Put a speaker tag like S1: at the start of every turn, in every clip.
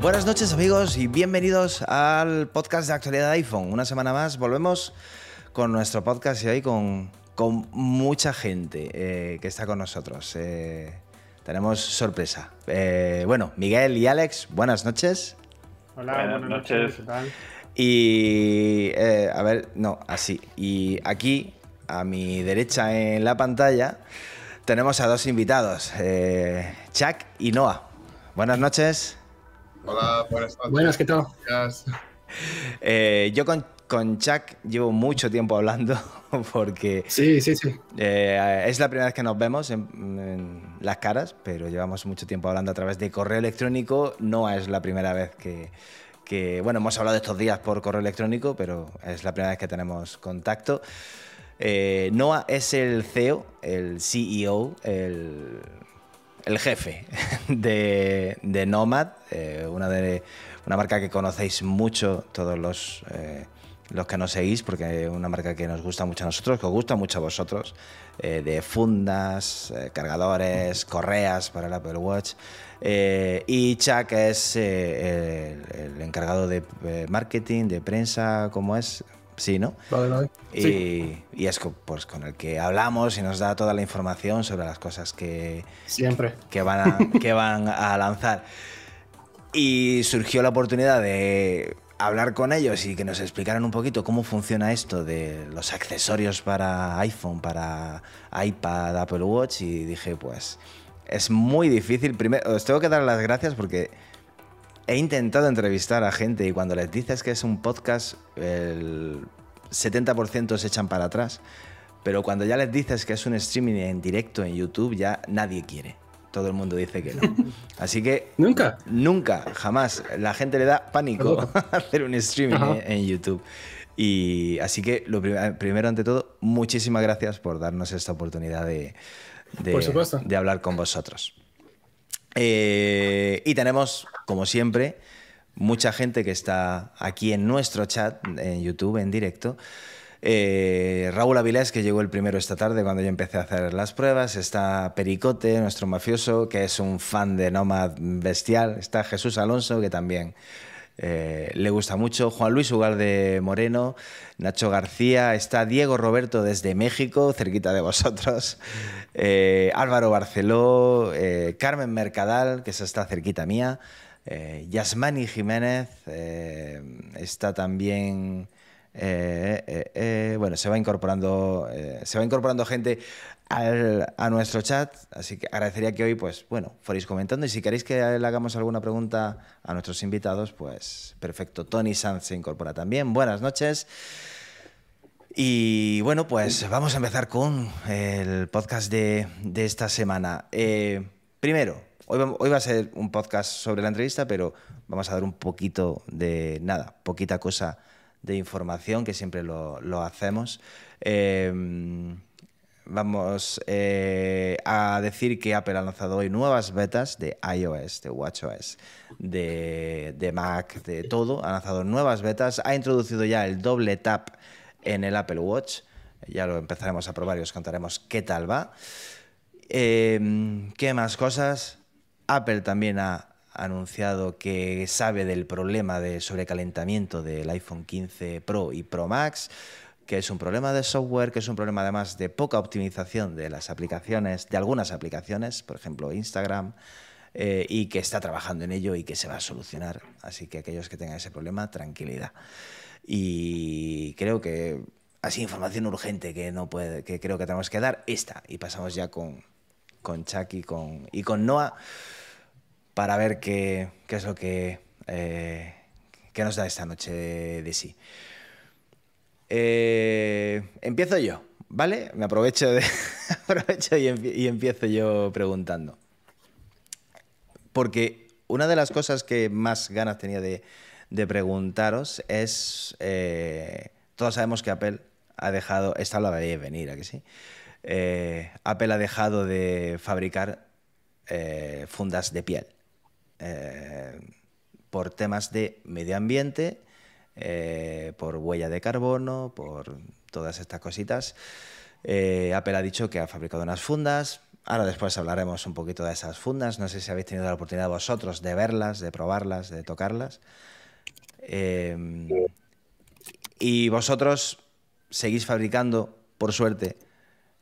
S1: Buenas noches amigos y bienvenidos al podcast de actualidad iPhone. Una semana más volvemos con nuestro podcast y hoy con, con mucha gente eh, que está con nosotros. Eh, tenemos sorpresa. Eh, bueno, Miguel y Alex, buenas noches.
S2: Hola, buenas, noches. ¿qué tal?
S1: Y a ver, no, así. Y aquí, a mi derecha en la pantalla, tenemos a dos invitados, Chuck y Noah. Buenas noches.
S3: Hola, buenas noches.
S2: Buenas, ¿qué tal?
S1: Eh, yo con, con Chuck llevo mucho tiempo hablando porque
S2: sí, sí, sí.
S1: Eh, es la primera vez que nos vemos en, las caras, pero llevamos mucho tiempo hablando a través de correo electrónico. No es la primera vez que, que, bueno, hemos hablado estos días por correo electrónico, pero es la primera vez que tenemos contacto. Eh, Noah es el CEO, el CEO, el el jefe de, Nomad, eh, una, de, una marca que conocéis mucho todos los, eh, los que nos seguís, porque es una marca que nos gusta mucho a nosotros, que os gusta mucho a vosotros, eh, de fundas, cargadores, correas para el Apple Watch. y Chuck es el, el, encargado de marketing, de prensa, ¿cómo es? Sí, ¿no?
S2: Vale, vale.
S1: Y, es pues, con el que hablamos y nos da toda la información sobre las cosas que,
S2: Siempre.
S1: que, van, a, que van a lanzar. Y surgió la oportunidad de hablar con ellos y que nos explicaran un poquito cómo funciona esto de los accesorios para iPhone, para iPad, Apple Watch y dije, pues es muy difícil. Primero, os tengo que dar las gracias porque he intentado entrevistar a gente y cuando les dices que es un podcast, el 70% se echan para atrás. Pero cuando ya les dices que es un streaming en directo en YouTube, ya nadie quiere. Todo el mundo dice que no. Así que.
S2: ¿Nunca?
S1: Nunca, jamás. La gente le da pánico hacer un streaming en, YouTube. Y así que, lo primero, ante todo, muchísimas gracias por darnos esta oportunidad de, de hablar con vosotros. Eh, y tenemos, como siempre, mucha gente que está aquí en nuestro chat, en YouTube, en directo. Eh, Raúl Avilés, que llegó el primero esta tarde cuando yo empecé a hacer las pruebas. Está Pericote, nuestro mafioso, que es un fan de Nomad bestial. Está Jesús Alonso, que también eh, le gusta mucho. Juan Luis Ugalde Moreno, Nacho García, está Diego Roberto desde México, cerquita de vosotros. Eh, Álvaro Barceló, Carmen Mercadal, que está cerquita mía. Yasmani Jiménez, está también. Bueno, se va incorporando, se va incorporando gente a nuestro chat, así que agradecería que hoy, pues, bueno, fuerais comentando y si queréis que le hagamos alguna pregunta a nuestros invitados, pues, perfecto. Tony Sanz se incorpora también. Buenas noches. Y bueno, pues vamos a empezar con el podcast de, esta semana. Eh, primero, hoy, va a ser un podcast sobre la entrevista, pero vamos a dar un poquito de nada, poquita cosa de información, que siempre lo, lo hacemos. Eh, vamos eh, a decir que Apple ha lanzado hoy nuevas betas de iOS, de WatchOS, de, de Mac, de todo. Ha lanzado nuevas betas, ha introducido ya el doble tap en el Apple Watch. Ya lo empezaremos a probar y os contaremos qué tal va. Em, ¿Qué más cosas? Apple también ha anunciado que sabe del problema de sobrecalentamiento del iPhone 15 Pro y Pro Max que es un problema de software, que es un problema además de poca optimización de las aplicaciones, de algunas aplicaciones, por ejemplo Instagram, eh, y que está trabajando en ello y que se va a solucionar. Así que aquellos que tengan ese problema, tranquilidad. Y creo que así información urgente que no puede, que creo que tenemos que dar esta. Y pasamos ya con, con Chuck y con, y con Noah para ver qué, es lo que, eh, nos da esta noche de sí. Eh, empiezo yo, ¿vale? Me aprovecho, de, aprovecho y, empiezo yo preguntando. Porque una de las cosas que más ganas tenía de, preguntaros es, eh, todos sabemos que Apple ha dejado, esta la veía venir, ¿a que sí? Apple ha dejado de fabricar fundas de piel eh, por temas de medio ambiente, por huella de carbono, por todas estas cositas. Apple ha dicho que ha fabricado unas fundas. Ahora después hablaremos un poquito de esas fundas. No sé si habéis tenido la oportunidad vosotros de verlas, de probarlas, de tocarlas. y vosotros seguís fabricando, por suerte,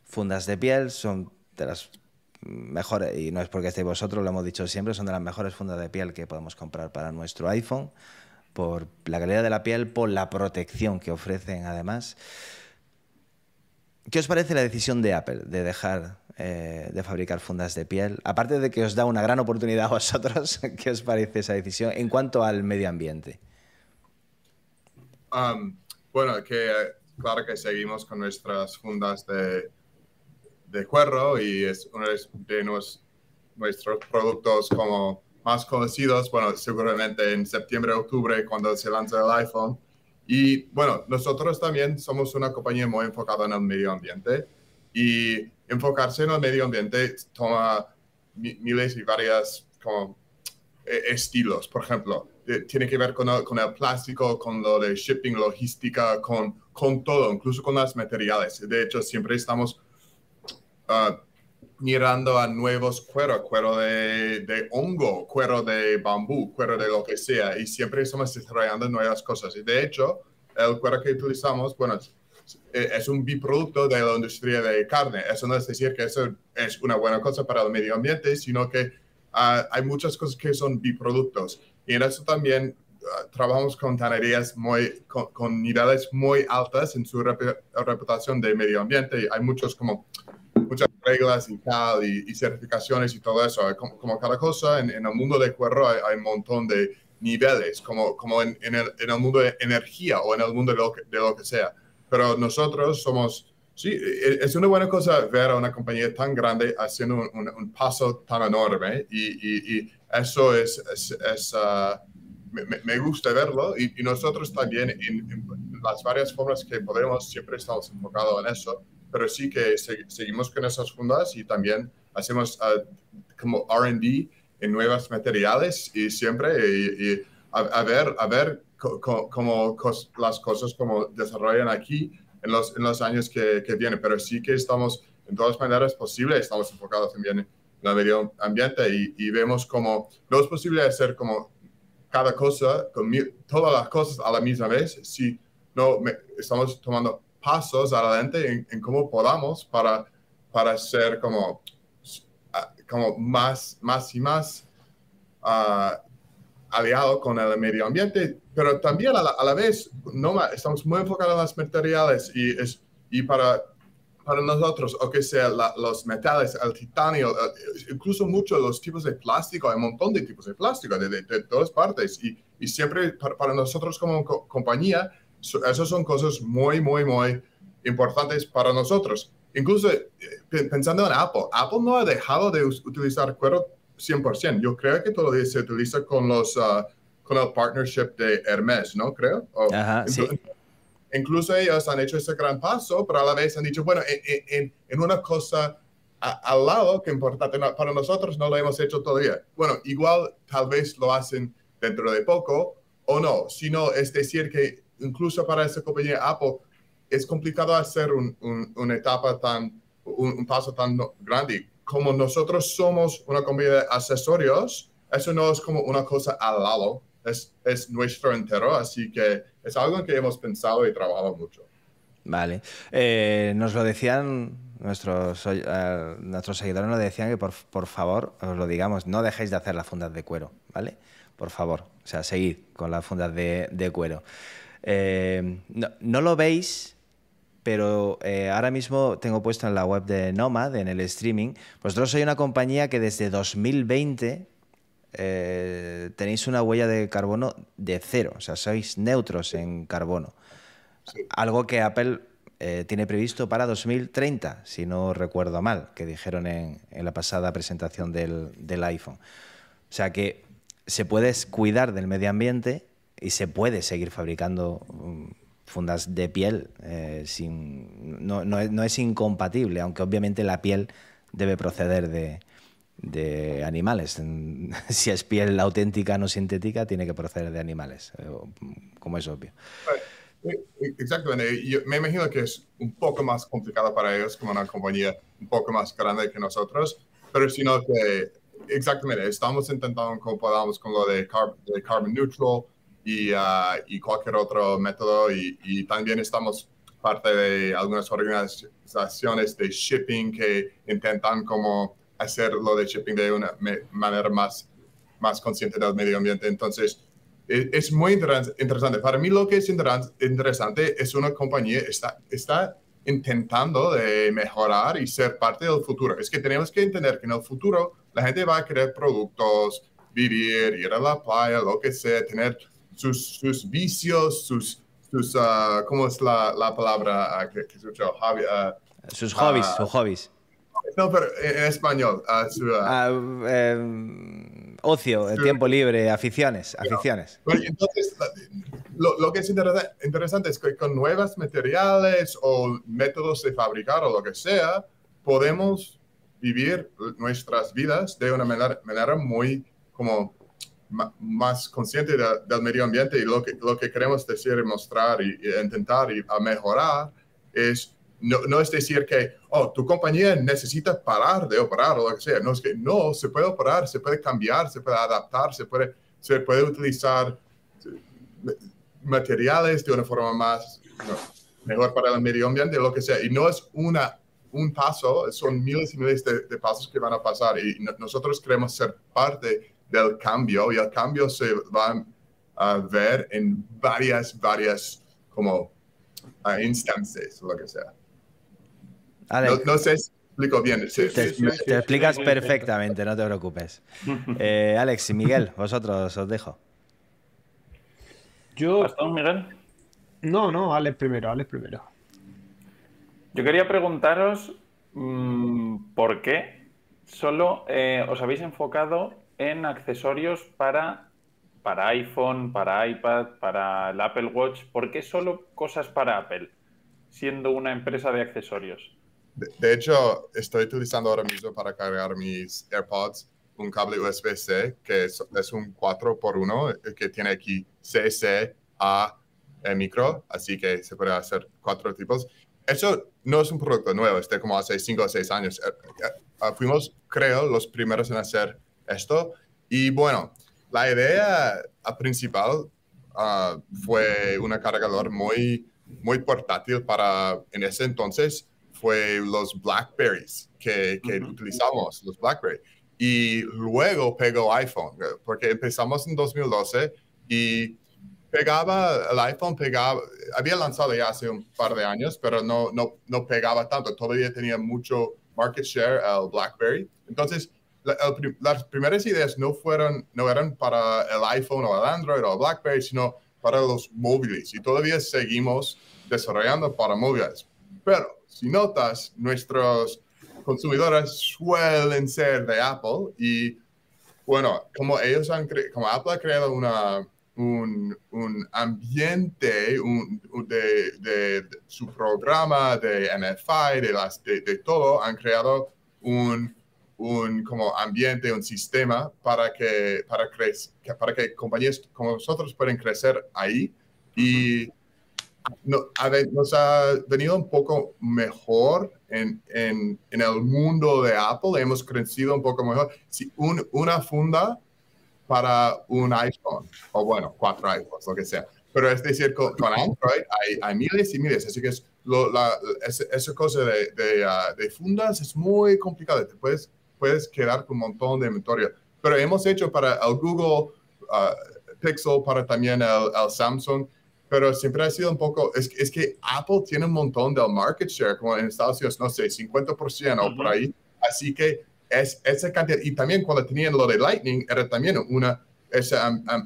S1: fundas de piel, son de las mejores, y no es porque estéis vosotros, lo hemos dicho siempre, son de las mejores fundas de piel que podemos comprar para nuestro iPhone, por la calidad de la piel, por la protección que ofrecen además. ¿Qué os parece la decisión de Apple de dejar eh, de fabricar fundas de piel? Aparte de que os da una gran oportunidad a vosotros, ¿qué os parece esa decisión en cuanto al medio ambiente?
S3: Um, bueno, que claro que seguimos con nuestras fundas de, de cuero y es uno de nuestros productos como más conocidos, bueno, seguramente en septiembre, octubre, cuando se lanza el iPhone. Y bueno, nosotros también somos una compañía muy enfocada en el medio ambiente y enfocarse en el medio ambiente toma miles y varias como e, estilos. Por ejemplo, tiene que ver con el, con el, plástico, con lo de shipping, logística, con, con todo, incluso con los materiales. De hecho, siempre estamos uh, mirando a nuevos cueros, cuero de, hongo, cuero de bambú, cuero de lo que sea, y siempre estamos desarrollando nuevas cosas. Y de hecho, el cuero que utilizamos, bueno, es un biproducto de la industria de carne. Eso no es decir que eso es una buena cosa para el medio ambiente, sino que uh, hay muchas cosas que son biproductos. Y en eso también uh, trabajamos con tanerías muy, con, niveles muy altas en su reputación de medio ambiente. Hay muchos como muchas reglas y tal, y, certificaciones y todo eso. Como, cada cosa, en, el mundo de cuero hay, un montón de niveles, como, como en, en, el, en, el, mundo de energía o en el mundo de lo que, de lo que sea. Pero nosotros somos, sí, e, es una buena cosa ver a una compañía tan grande haciendo un, un, paso tan enorme y, y, y eso es, es, uh, me, me, gusta verlo y, nosotros también en, en, las varias formas que podemos siempre estamos enfocados en eso pero sí que seguimos con esas fundas y también hacemos uh, como RD en nuevos materiales y siempre y, a, ver, a ver cómo las cosas como desarrollan aquí en los, en los años que, que vienen, pero sí que estamos en todas maneras posibles, estamos enfocados también en el medio ambiente y, y vemos como no es posible hacer como cada cosa, con todas las cosas a la misma vez, si no estamos tomando pasos adelante en, cómo podamos para, para ser como, ah, como más, más y más uh, aliado con el medio ambiente, pero también a la, vez no, estamos muy enfocados en los materiales y, es, y para, para nosotros, o que sea los metales, el titanio, incluso muchos los tipos de plástico, hay un montón de tipos de plástico de, de, todas partes. Y, y siempre para, para, nosotros como compañía esas son cosas muy, muy, muy importantes para nosotros. Incluso eh, pensando en Apple, Apple no ha dejado de utilizar cuero 100%. Yo creo que todavía se utiliza con los ah, con el partnership de Hermes, ¿no? Creo. Incluso ellos han hecho ese gran paso, pero a la vez han dicho, bueno, en, en, una cosa al lado que importante para nosotros no lo hemos hecho todavía. Bueno, igual tal vez lo hacen dentro de poco o no, sino es decir que incluso para esa compañía Apple, es complicado hacer un, una etapa tan, un, paso tan grande. Como nosotros somos una compañía de accesorios, eso no es como una cosa al lado, es, es nuestro entero, así que es algo en que hemos pensado y trabajado mucho.
S1: Vale. Eh, nos lo decían nuestros, eh, nuestros seguidores, nos decían que por, por, favor, os lo digamos, no dejéis de hacer las fundas de cuero, ¿vale? Por favor, o sea, seguid con las fundas de, de cuero. Eh, no, lo veis, pero eh, ahora mismo tengo puesto en la web de Nomad, en el streaming, vosotros sois una compañía que desde 2020 eh, tenéis una huella de carbono de cero, o sea, sois neutros en carbono. Algo que Apple tiene previsto para 2030, si no recuerdo mal, que dijeron en, la pasada presentación del, del iPhone. O sea que se puede cuidar del medio ambiente y se puede seguir fabricando mm, fundas de piel, eh, sin, no, no, no, es incompatible, aunque obviamente la piel debe proceder de, de animales. Si es piel auténtica, no sintética, tiene que proceder de animales, eh, como es obvio.
S3: Exactamente. Yo me imagino que es un poco más complicado para ellos como una compañía un poco más grande que nosotros, pero sino que exactamente estamos intentando como podamos con lo de, de carbon neutral y, uh, y, cualquier otro método y, y también estamos parte de algunas organizaciones de shipping que intentan como hacer lo de shipping de una manera más, más consciente del medio ambiente. Entonces, e, es, muy interesante. Para mí lo que es interesante es una compañía está, está intentando de mejorar y ser parte del futuro. Es que tenemos que entender que en el futuro la gente va a querer productos, vivir, ir a la playa, lo que sea, tener sus, sus vicios, sus, sus uh, ¿cómo es la, la palabra uh, que, que escuchó? Hobby, uh,
S1: sus hobbies, sus hobbies.
S3: No, pero en español. Su,
S1: eh, ocio, el tiempo libre, aficiones, aficiones.
S3: entonces, lo, lo, que es interesante es que con nuevos materiales o métodos de fabricar o lo que sea, podemos vivir nuestras vidas de una manera, manera muy como más consciente del medio ambiente y lo que, lo que queremos decir y mostrar y, y intentar y a mejorar es no, no, es decir que, oh, tu compañía necesita parar de operar o lo que sea. No, es que no, se puede operar, se puede cambiar, se puede adaptar, se puede, se puede utilizar materiales de una forma más, mejor para el medio ambiente, lo que sea. Y no es una, un paso, son miles y miles de, pasos que van a pasar. Y nosotros queremos ser parte del cambio y el cambio se va a ver en varias, varias como uh, instancias o lo que sea. No, sé si explico bien.
S1: te, explicas perfectamente, no te preocupes. Eh, Alex y Miguel, vosotros os dejo.
S2: Yo.
S4: ¿Hasta Miguel?
S2: No, no, Alex primero, Alex primero.
S4: Yo quería preguntaros mmm, por qué solo eh, os habéis enfocado en accesorios para, para iPhone, para iPad, para el Apple Watch. ¿Por qué solo cosas para Apple, siendo una empresa de accesorios?
S3: De, hecho, estoy utilizando ahora mismo para cargar mis AirPods un cable USB-C que es, un 4x1 eh, que tiene aquí C, C, A, micro, así que se puede hacer cuatro tipos. Eso no es un producto nuevo, este como hace 5 o 6 años. Eh, eh, fuimos, creo, los primeros en hacer esto. Y bueno, la idea principal uh, fue un cargador muy, muy portátil para, en ese entonces, fue los Blackberries que, que utilizamos, los Blackberry. Y luego pegó iPhone, porque empezamos en 2012 y pegaba, el iPhone pegaba, había lanzado ya hace un par de años, pero no, no, no pegaba tanto, todavía tenía mucho market share el BlackBerry. Entonces, las primeras ideas no fueron, no eran para el iPhone o el Android o el BlackBerry, sino para los móviles y todavía seguimos desarrollando para móviles. Pero si notas, nuestros consumidores suelen ser de Apple y bueno, como ellos han como Apple ha creado una, un, un ambiente de, de, su programa de MFI, de, las, de, de todo, han creado un, un como ambiente, un sistema para que, para, para que compañías como nosotros puedan crecer ahí. Y no, a ver, nos ha venido un poco mejor en, en, en, el mundo de Apple, hemos crecido un poco mejor. Si un, una funda para un iPhone, o bueno, cuatro iPhones, lo que sea. Pero es decir, con, Android hay, hay, miles y miles, así que es lo, la, esa cosa de, de, uh, de, fundas es muy complicada, te puedes, puedes quedar con un montón de inventario. Pero hemos hecho para el Google uh, Pixel, para también el, el Samsung, pero siempre ha sido un poco, es, es, que Apple tiene un montón del market share, como en Estados Unidos, no sé, 50% o por ahí. Así que es esa cantidad, y también cuando tenían lo de Lightning, era también una, ese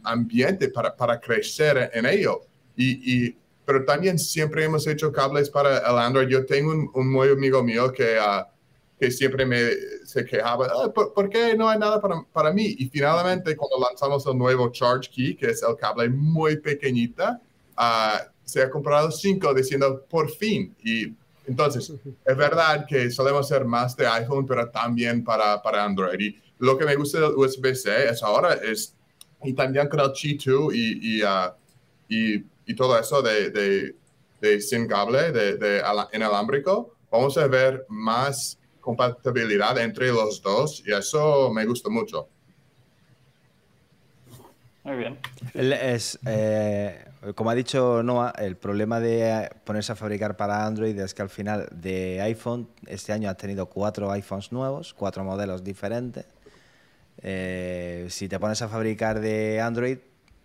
S3: ambiente para, para crecer en ello. Y, y, pero también siempre hemos hecho cables para el Android. Yo tengo un, un muy amigo mío que, uh, que siempre me se quejaba, ah, ¿por, qué no hay nada para, para mí? Y finalmente cuando lanzamos el nuevo Charge Key, que es el cable muy pequeñita, Uh, se ha comprado cinco diciendo por fin. Y entonces, es verdad que solemos ser más de iPhone, pero también para, para Android. Y lo que me gusta del USB-C es ahora es, y también con el Qi 2 y, y, uh, y, y, todo eso de, de, de sin cable, de, de inalámbrico, vamos a ver más compatibilidad entre los dos y eso me gusta mucho.
S4: Muy bien.
S1: Es, eh, como ha dicho Noah, el problema de ponerse a fabricar para Android es que al final de iPhone, este año has tenido cuatro iPhones nuevos, cuatro modelos diferentes. Eh, si te pones a fabricar de Android,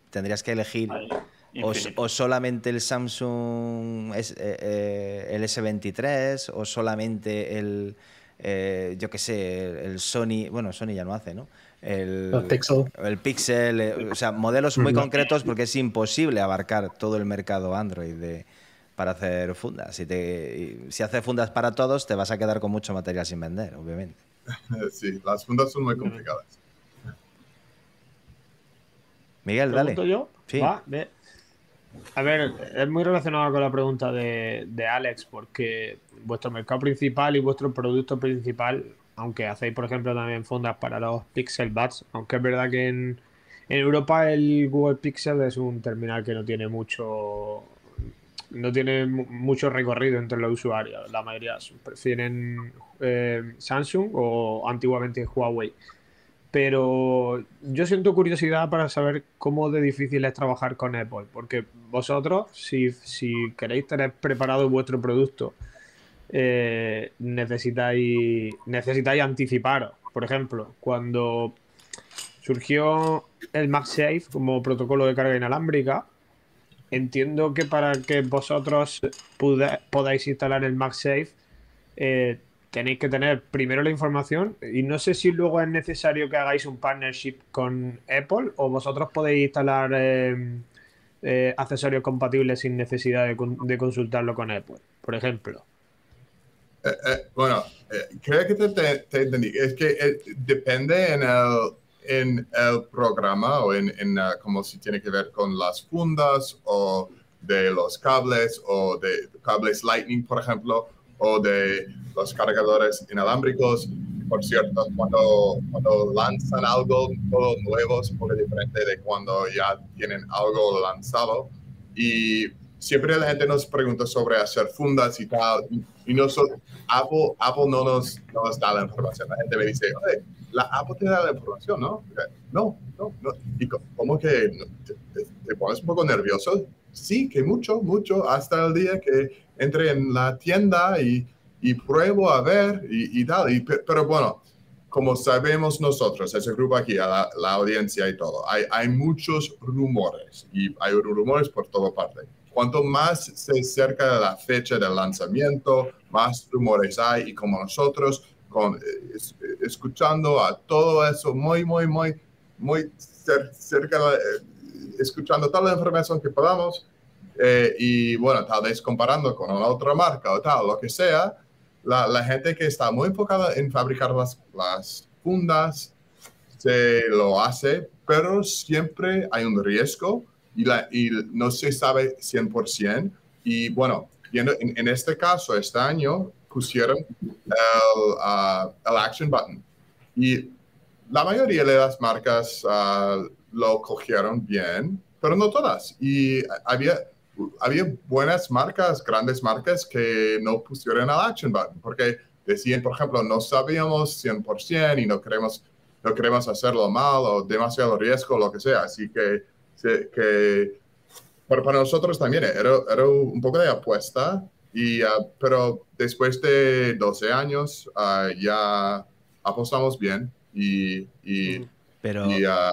S1: tendrías que elegir o, o, solamente el Samsung S, eh, el S23 o solamente el, eh, yo qué sé, el Sony, bueno, Sony ya no hace, ¿no? El,
S5: el Pixel.
S1: El Pixel, eh, o sea, modelos muy concretos porque es imposible abarcar todo el mercado Android de, para hacer fundas. Si, te, si haces fundas para todos, te vas a quedar con mucho material sin vender, obviamente.
S3: Sí, las fundas son muy complicadas.
S1: Miguel, dale.
S2: yo?
S1: Sí.
S2: Va, ve. A ver, es muy relacionado con la pregunta de, de, Alex, porque vuestro mercado principal y vuestro producto principal, aunque hacéis, por ejemplo, también fundas para los Pixel Buds, aunque es verdad que en, en Europa el Google Pixel es un terminal que no tiene mucho no tiene mucho recorrido entre los usuarios. La mayoría prefieren eh, Samsung o antiguamente Huawei pero yo siento curiosidad para saber cómo de difícil es trabajar con Apple, porque vosotros, si, si queréis tener preparado vuestro producto, eh, necesitáis, necesitáis anticiparos. Por ejemplo, cuando surgió el MagSafe como protocolo de carga inalámbrica, entiendo que para que vosotros podáis instalar el MagSafe, eh, tenéis que tener primero la información y no sé si luego es necesario que hagáis un partnership con Apple o vosotros podéis instalar eh, eh, accesorios compatibles sin necesidad de, consultarlo con Apple, por ejemplo.
S3: Eh, eh, bueno, creo que te, te, te, entendí. Es que depende en el, en el programa o en, en como si tiene que ver con las fundas o de los cables o de cables Lightning, por ejemplo o de los cargadores inalámbricos. Por cierto, cuando, cuando lanzan algo todo nuevo es un poco diferente de cuando ya tienen algo lanzado. Y siempre la gente nos pregunta sobre hacer fundas y tal. Y, nosotros, Apple, Apple no, nos, no nos da la información. La gente me dice, Oye, la Apple te da la información, ¿no? No, no, no. ¿Y cómo que te, te, te pones un poco nervioso? Sí, que mucho, mucho, hasta el día que entre en la tienda y, y pruebo a ver y, y tal. Y, pero bueno, como sabemos nosotros, ese grupo aquí, la, la audiencia y todo, hay, hay, muchos rumores y hay rumores por toda parte. Cuanto más se acerca la fecha del lanzamiento, más rumores hay y como nosotros, con, es, escuchando a todo eso muy, muy, muy, muy cerca, eh, escuchando toda la información que podamos, eh, y bueno, tal vez comparando con otra marca o tal, lo que sea, la, la gente que está muy enfocada en fabricar las, las fundas se lo hace, pero siempre hay un riesgo y, la, y no se sabe 100%. Y bueno, en, en este caso, este año pusieron el, uh, el action button y la mayoría de las marcas uh, lo cogieron bien, pero no todas. Y había había buenas marcas, grandes marcas que no pusieron el action button porque decían, por ejemplo, no sabíamos 100% y no queremos, no queremos hacerlo mal o demasiado riesgo, lo que sea. Así que, que pero para nosotros también era, era un poco de apuesta, y, uh, pero después de 12 años uh, ya apostamos bien y... y
S1: pero
S3: y, uh,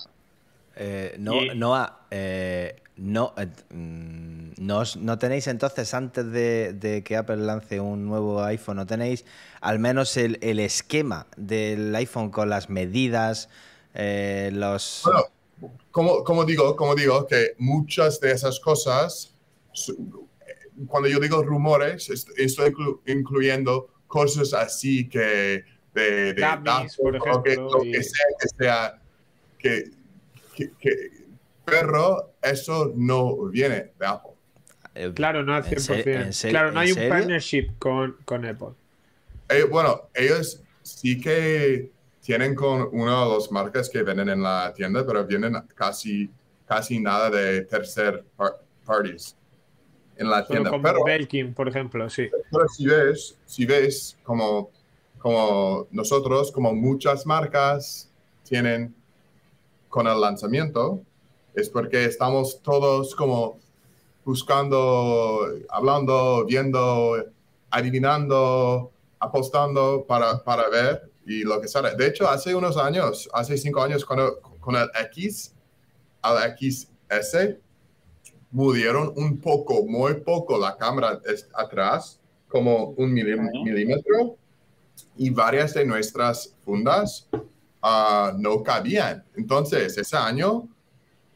S1: eh, no, no, eh, no, eh, no, no, tenéis entonces, antes de, de, que Apple lance un nuevo iPhone, no tenéis al menos el, el esquema del iPhone con las medidas, eh, los...
S3: Bueno, como, como, digo, como digo, que muchas de esas cosas, cuando yo digo rumores, estoy inclu incluyendo cosas así que de, de
S2: datos, por ejemplo,
S3: lo que, lo que sea que sea que, que, que pero eso no viene de Apple.
S1: Eh,
S2: Claro, no al
S1: ¿en se-
S2: 100%.
S1: en se-
S2: claro, no hay un partnership con, con Apple.
S3: Eh, bueno, ellos sí que tienen con una de las marcas que venden en la tienda, pero vienen casi, casi nada de tercer par- parties en la
S2: Solo
S3: tienda.
S2: como
S3: Pero,
S2: Belkin, por ejemplo, sí.
S3: pero si ves, si ves como, como nosotros, como muchas marcas tienen con el lanzamiento, es porque estamos todos como buscando, hablando, viendo, adivinando, apostando para, para ver y lo que sale. De hecho, hace unos años, hace cinco años, cuando, con el X, al XS, mudieron un poco, muy poco la cámara atrás, como un milímetro, y varias de nuestras fundas ah, no cabían. Entonces, ese año,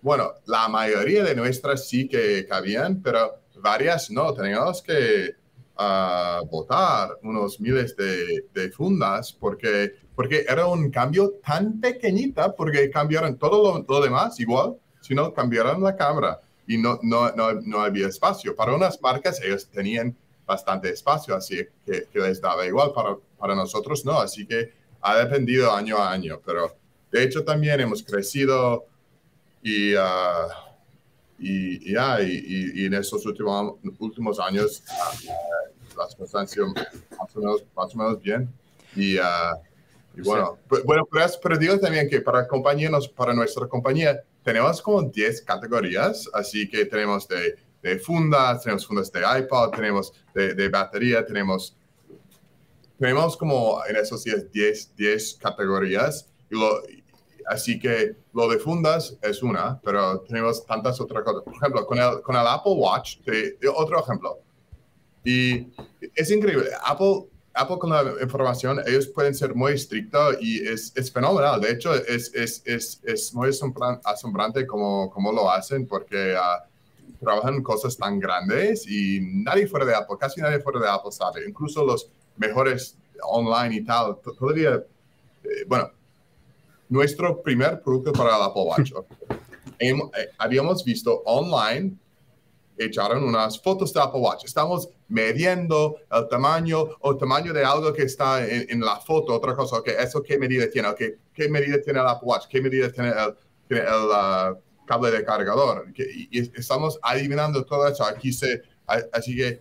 S3: bueno, la mayoría de nuestras sí que cabían, pero varias no. Teníamos que ah, botar unos miles de, fundas porque, porque era un cambio tan pequeñita, porque cambiaron todo lo, lo demás igual, sino cambiaron la cámara y no, no, no, no había espacio. Para unas marcas ellos tenían bastante espacio, así que, que les daba igual. Para, para nosotros no, así que ha dependido año a año, pero de hecho también hemos crecido y, ah, y, y, ya, y- y- en estos últimos, últimos años ah, las cosas han sido más o menos, más o menos bien. Y, ah, y bueno, pu- bueno pero, pero digo también que para, compañía, para nuestra compañía tenemos como 10 categorías, así que tenemos de, de fundas, tenemos fundas de iPod, tenemos de, de batería, tenemos tenemos como en esos 10, 10, 10 categorías. Y lo, así que lo de fundas es una, pero tenemos tantas otras cosas. Por ejemplo, con el, con el Apple Watch, te- otro ejemplo. Y es increíble. Apple, Apple con la información, ellos pueden ser muy estrictos y es, es fenomenal. De hecho, es, es, es, es muy asombran- asombrante cómo, cómo lo hacen porque ah, trabajan cosas tan grandes y nadie fuera de Apple, casi nadie fuera de Apple sabe. Incluso los mejores online y tal, to- todavía, eh, bueno, nuestro primer producto para el Apple Watch. ok. Hem- eh, habíamos visto online, echaron unas fotos de Apple Watch. Estamos midiendo el tamaño o tamaño de algo que está en, en la foto, otra cosa, ok, eso qué medida tiene, qué medida tiene el Apple Watch, qué medida tiene el, tiene el, ah, cable de cargador. Que- y, y estamos adivinando todo eso. Aquí se, así que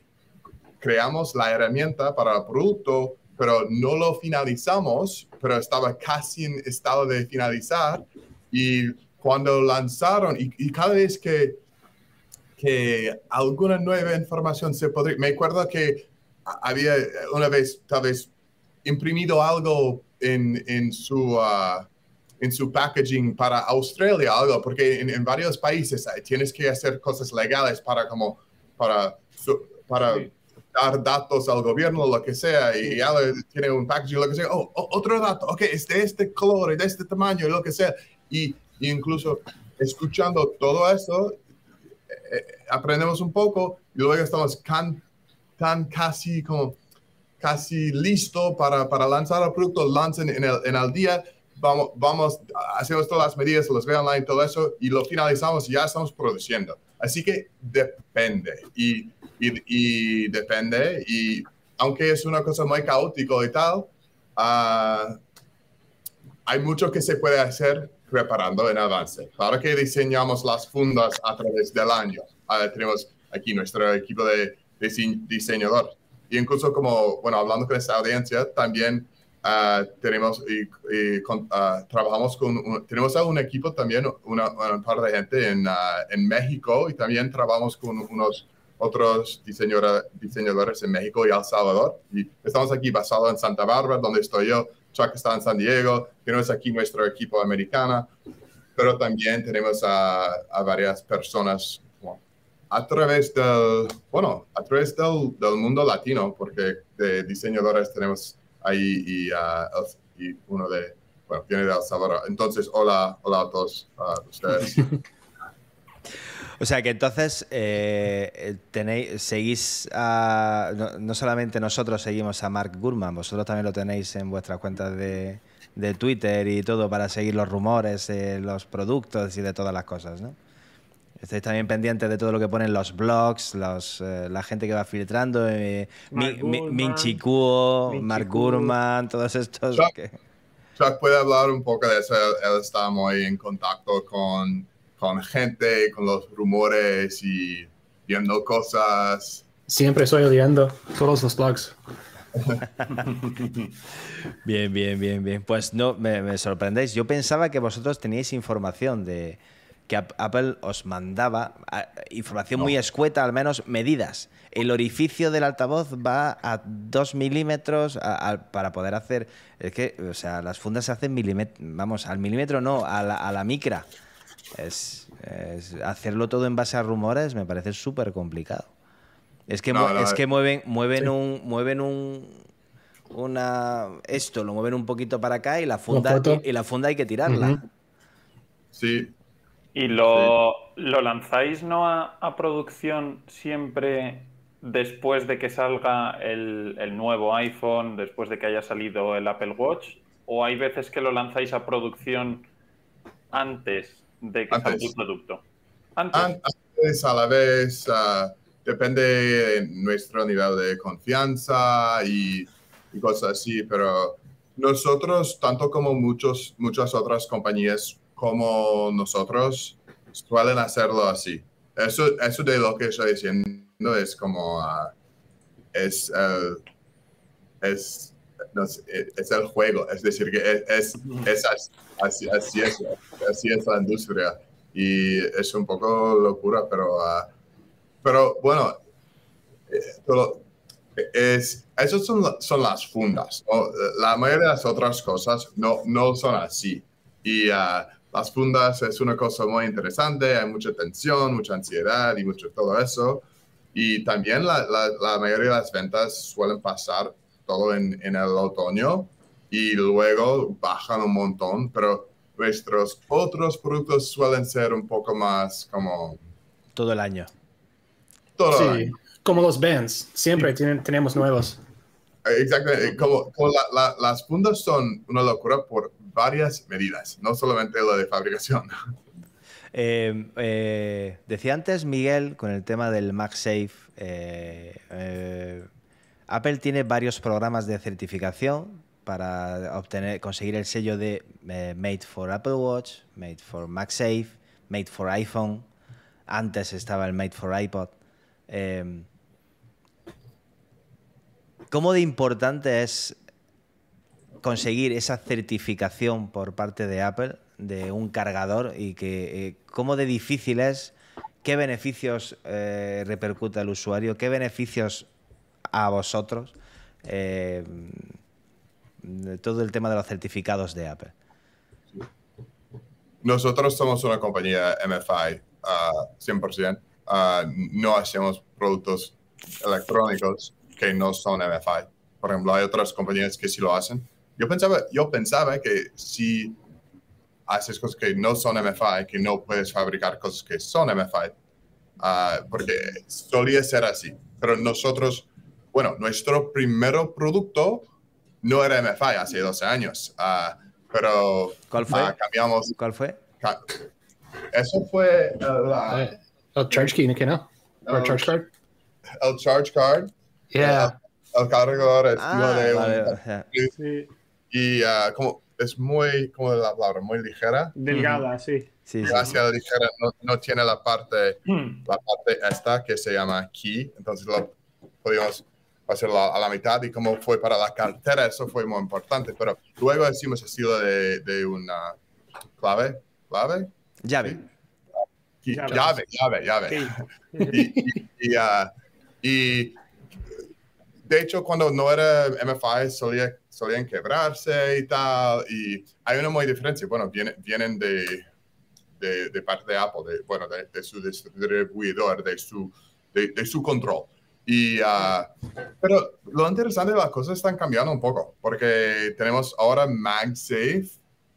S3: creamos la herramienta para el producto, pero no lo finalizamos, pero estaba casi en estado de finalizar. Y cuando lanzaron, y, y cada vez que, que alguna nueva información se podría, me acuerdo que había una vez, tal vez, imprimido algo en, en su... ah, en su packaging para Australia, algo, porque en, en varios países eh, tienes que hacer cosas legales para como, para, para
S2: Sí.
S3: Dar datos al gobierno, lo que sea, y ya tiene un packaging, lo que sea, oh, oh, otro dato, ok, es de este color y de este tamaño, lo que sea, y, y incluso escuchando todo eso, eh, eh, aprendemos un poco y luego estamos can- tan casi como casi listo para, para lanzar el producto, lancen en el, en el día, vamos, vamos, hacemos todas las medidas, los veo online, todo eso, y lo finalizamos y ya estamos produciendo. Así que depende, y, y, y depende, y aunque es una cosa muy caótica y tal, ah, hay mucho que se puede hacer preparando en avance. Claro que diseñamos las fundas a través del año. Ah, tenemos aquí nuestro equipo de, dise- diseñador. Y incluso como, bueno, hablando con esta audiencia, también ah, tenemos y, y con- ah, trabajamos con, un- tenemos a un equipo también, una, un par de gente en, ah, en México y también trabajamos con unos otros diseñadores en México y El Salvador. Y estamos aquí basados en Santa Bárbara, donde estoy yo. Chuck está en San Diego. Tenemos aquí nuestro equipo americano, pero también tenemos a, a varias personas a través del, bueno, a través del, del mundo latino, porque de diseñadores tenemos ahí y, el- y uno de, bueno, viene de El Salvador. Entonces, hola, hola a todos ah, ustedes.
S1: O sea que entonces eh, eh, tenéis, seguís a, no, no solamente nosotros seguimos a Mark Gurman, vosotros también lo tenéis en vuestras cuentas de, de Twitter y todo para seguir los rumores, de los productos y de todas las cosas, ¿no? Estáis también pendientes de todo lo que ponen los blogs, los, eh, la gente que va filtrando, eh,
S2: Mark
S1: Mi- Mi-
S2: Gurman,
S1: Minchi Kuo,
S2: Minchi
S1: Mark. Gurman, todos estos.
S3: Chuck.
S1: que-
S3: Chuck puede hablar un poco de eso. Él, él está muy en contacto con, con gente, con los rumores y viendo cosas.
S5: Siempre estoy odiando todos los blogs.
S1: Bien, bien, bien, bien. Pues no, me, me sorprendéis. Yo pensaba que vosotros teníais información de que Ap- Apple os mandaba información muy escueta, al menos medidas. El orificio del altavoz va a 2 milímetros a- a- para poder hacer. Es que, o sea, las fundas se hacen milímetros. Vamos, al milímetro no, a la, a la micra. Es, es- hacerlo todo en base a rumores me parece súper complicado. Es que,
S3: No,
S1: mue-
S3: no,
S1: es que mueven, mueven
S5: Sí.
S1: un. Mueven un una esto lo mueven un poquito para acá y la funda y, y la funda hay que tirarla.
S3: Sí,
S4: ¿Y lo, lo lanzáis no a, a producción siempre después de que salga el, el nuevo iPhone, después de que haya salido el Apple Watch? ¿O hay veces que lo lanzáis a producción antes de que salga
S3: Antes.
S4: el producto? Antes.
S3: An- antes a la vez ah, depende de nuestro nivel de confianza y, y cosas así, pero nosotros, tanto como muchos, muchas otras compañías como nosotros, suelen hacerlo así. Eso, eso de lo que estoy diciendo es como, ah, es, el- es, no sé, es el juego, es decir, que es, es, es así, así, es, así es la industria y es un poco locura, pero, ah, pero bueno, eh, todo- es, esas son, son las fundas. ¿no? La mayoría de las otras cosas no, no son así. Y ah, las fundas es una cosa muy interesante, hay mucha tensión, mucha ansiedad y mucho todo eso. Y también la, la- la mayoría de las ventas suelen pasar todo en, en el otoño y luego bajan un montón, pero nuestros otros productos suelen ser un poco más como
S1: Todo el año.
S3: todo el
S5: Sí,
S3: año.
S5: como los bands. Siempre tienen, tenemos nuevos.
S3: Exactamente, como, como la- la- las fundas son una locura por varias medidas, no solamente la de fabricación.
S1: Eh, eh, decía antes Miguel con el tema del MagSafe. eh, Apple tiene varios programas de certificación para obtener, conseguir el sello de Made for Apple Watch, Made for MagSafe, Made for iPhone. Antes estaba el Made for iPod. ¿Cómo de importante es conseguir esa certificación por parte de Apple de un cargador y que eh, cómo de difícil es, qué beneficios eh, repercute al usuario, qué beneficios a vosotros, eh, todo el tema de los certificados de Apple.
S3: Nosotros somos una compañía MFI, ah, 100%. Ah, no hacemos productos electrónicos que no son MFI. Por ejemplo, hay otras compañías que sí lo hacen. Yo pensaba, yo pensaba que si haces cosas que no son MFI, que no puedes fabricar cosas que son MFI, ah, porque solía ser así. Pero nosotros, bueno, nuestro primer producto no era MFI hace 12 años, ah, pero
S1: ¿Cuál fue?
S3: ah, cambiamos.
S1: ¿Cuál fue?
S3: ca- Eso fue la-
S5: el charge key, ¿qué no? ¿O el
S3: el,
S5: charge card?
S3: el charge card.
S5: Yeah.
S3: El cargador es
S1: Ah,
S3: uno de un-
S1: vale, ya.
S2: Sí,
S3: y ah, como es muy, como es la palabra, muy ligera.
S2: delgada, sí.
S1: Sí, sí.
S3: Demasiado ligera, no, no tiene la parte,
S4: Hmm.
S3: la parte esta que se llama key, entonces lo podíamos hacerlo a la mitad y como fue para la cartera, eso fue muy importante, pero luego hicimos estilo de, de una clave, clave,
S1: Llave.
S3: Y-
S2: Llave.
S3: llave, llave.
S2: Sí.
S3: y, y- y, ah, y, de hecho cuando no era MFI solía, solían quebrarse y tal y hay una muy diferencia bueno viene- vienen de, de, de parte de Apple de, bueno de, de su distribuidor de su de, su control. Y ah, pero lo interesante de las cosas están cambiando un poco porque tenemos ahora MagSafe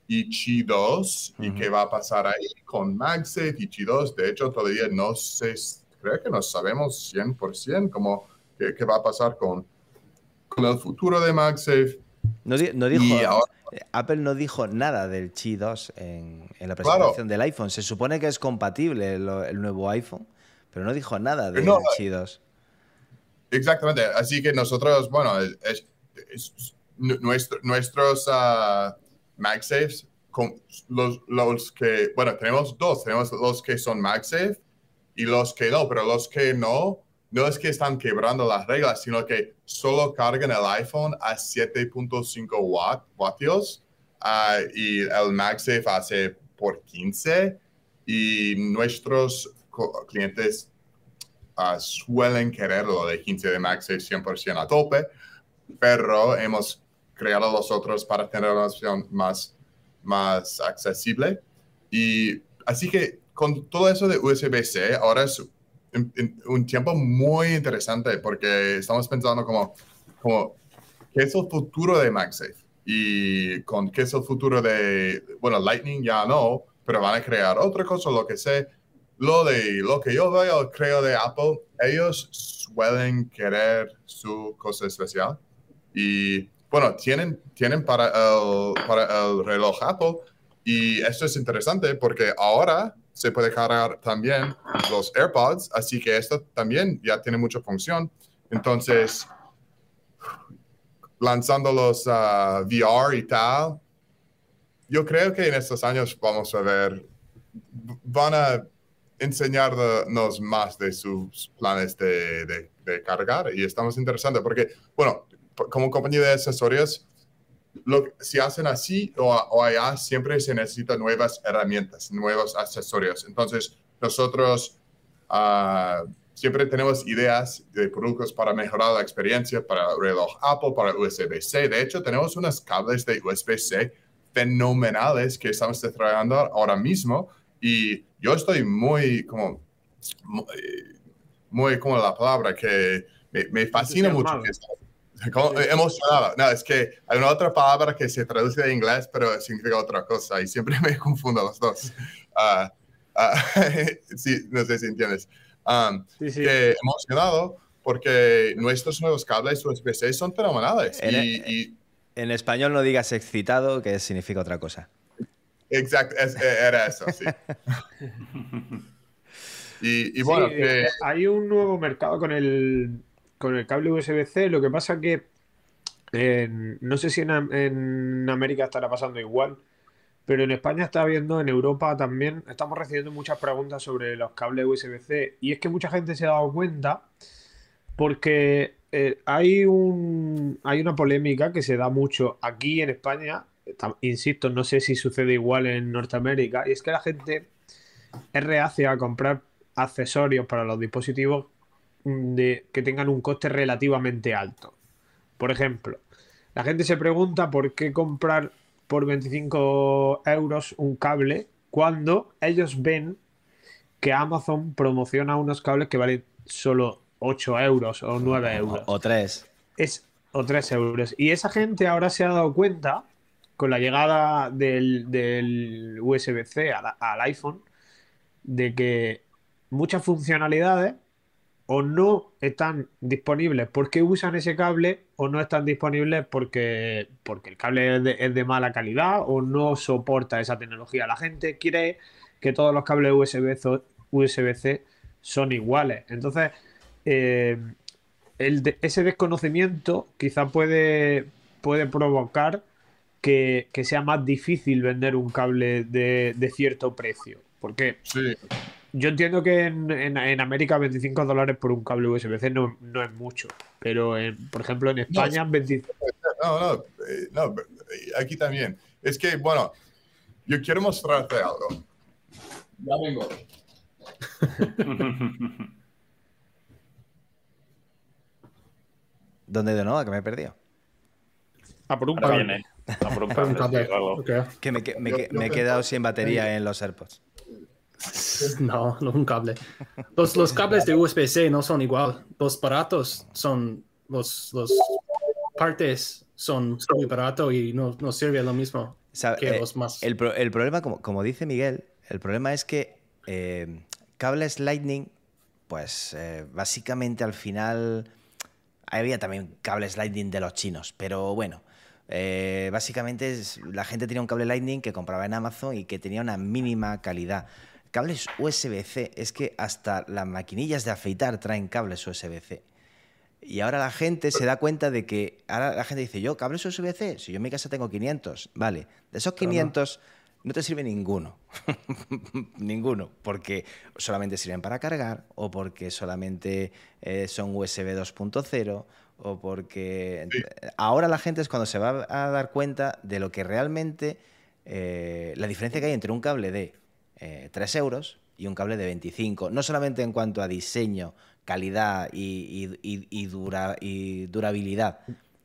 S3: y Qi 2 y
S1: Ujú.
S3: qué va a pasar ahí con MagSafe y Qi 2 de hecho todavía no sé creo que no sabemos 100% cómo qué, qué va a pasar con, con el futuro de MagSafe
S1: No, di- no dijo,
S3: Y ahora-
S1: Apple no dijo nada del Qi 2 en, en la
S3: Claro.
S1: presentación del iPhone. Se supone que es compatible el nuevo iPhone, pero no dijo nada del
S3: No,
S1: Qi 2.
S3: Exactamente. Así que nosotros, bueno, es, es- es- nu- nuestro- nuestros MagSafes, con los, los que, bueno, tenemos dos. Tenemos los que son MagSafe y los que no, pero los que no, no es que están quebrando las reglas, sino que solo cargan el iPhone a 7.5 watt, ah, y el MagSafe hace por 15 y nuestros clientes ah, suelen quererlo de 15 de MagSafe 100% a tope, pero hemos creado los otros para tener una opción más, más accesible. Y así que con todo eso de USB-C, ahora es un, tiempo muy interesante porque estamos pensando como, como, ¿qué es el futuro de MagSafe? Y con qué es el futuro de, bueno, Lightning ya no, pero van a crear otra cosa, lo que sé. Lo, de, lo que yo veo, creo de Apple, ellos suelen querer su cosa especial. Y bueno, tienen, tienen para, el, para el reloj Apple. Y esto es interesante porque ahora se puede cargar también los AirPods, así que esto también ya tiene mucha función. Entonces, lanzando los ah, VR y tal, yo creo que en estos años vamos a ver, van a enseñarnos más de sus planes de, de- cargar y estamos interesantes porque, bueno, como compañía de accesorios, lo, si hacen así o, o allá, siempre se necesitan nuevas herramientas, nuevos accesorios. Entonces, nosotros ah, siempre tenemos ideas de productos para mejorar la experiencia para el reloj Apple, para USB-C. De hecho, tenemos unos cables de USB-C fenomenales que estamos desarrollando ahora mismo y yo estoy muy como muy, muy como la palabra que me, me fascina mucho que como- emocionado no es que hay una otra palabra que se traduce de inglés pero significa otra cosa y siempre me confundo los dos Ah, ah, sí no sé si entiendes Um,
S2: Sí, sí.
S3: que emocionado porque nuestros nuevos cables USB-C son fenomenales
S1: Era-
S3: y, y
S1: En español no digas excitado, que significa otra cosa.
S3: Exacto, es- era eso, sí. y, y bueno,
S2: Sí,
S3: que-
S2: eh, hay un nuevo mercado con el, con el cable USB-C. Lo que pasa que no sé si en, Am- en América estará pasando igual, pero en España está habiendo, en Europa también, estamos recibiendo muchas preguntas sobre los cables USB-C. Y es que mucha gente se ha dado cuenta porque eh, hay un, hay una polémica que se da mucho aquí en España. Insisto, no sé si sucede igual en Norteamérica. Y es que la gente es reacia a comprar accesorios para los dispositivos de, que tengan un coste relativamente alto. Por ejemplo, la gente se pregunta por qué comprar por 25 euros un cable cuando ellos ven que Amazon promociona unos cables que valen solo 8 euros o 9 euros
S1: O, o tres.
S2: es o 3 euros. Y esa gente ahora se ha dado cuenta, con la llegada del, del USB-C al, al iPhone, de que muchas funcionalidades o no están disponibles porque usan ese cable o no están disponibles porque, porque el cable es de, mala calidad o no soporta esa tecnología. La gente quiere que todos los cables USB-C son iguales. Entonces, eh, ese desconocimiento quizá puede, puede provocar que, que sea más difícil vender un cable de, de cierto precio. Porque
S3: sí,
S2: yo entiendo que en, en- en América 25 dólares por un cable USB-C no, no es mucho. Pero, en- por ejemplo, en España 25
S3: no, no, eh, no, eh, aquí también. Es que, bueno, yo quiero mostrarte algo. Ya vengo.
S1: ¿Dónde de nuevo? Que me he perdido.
S2: Ah, por un cable.
S4: viene. A por un cable.
S1: Que me, he quedado sin batería en los AirPods.
S5: No, no un cable. Los, los cables de USB-C no son igual. Los baratos son, los, los partes son muy baratos y no, no sirve lo mismo que
S1: eh,
S5: los más.
S1: el, pro- el problema, como, como dice Miguel, el problema es que eh, cables Lightning, pues eh, básicamente al final había también cables Lightning de los chinos, pero bueno, básicamente la gente tenía un cable Lightning que compraba en Amazon y que tenía una mínima calidad. Cables USB-C, es que hasta las maquinillas de afeitar traen cables USB-C. Y ahora la gente se da cuenta de que, ahora la gente dice, yo, cables USB-C, si yo en mi casa tengo 500, vale, de esos 500 no te sirve ninguno, ninguno, porque solamente sirven para cargar o porque solamente eh, son USB 2.0 o porque ahora la gente es cuando se va a dar cuenta de lo que realmente, eh, la diferencia que hay entre un cable de eh, 3 euros y un cable de 25, no solamente en cuanto a diseño, calidad y, y- y- y dura- y durabilidad,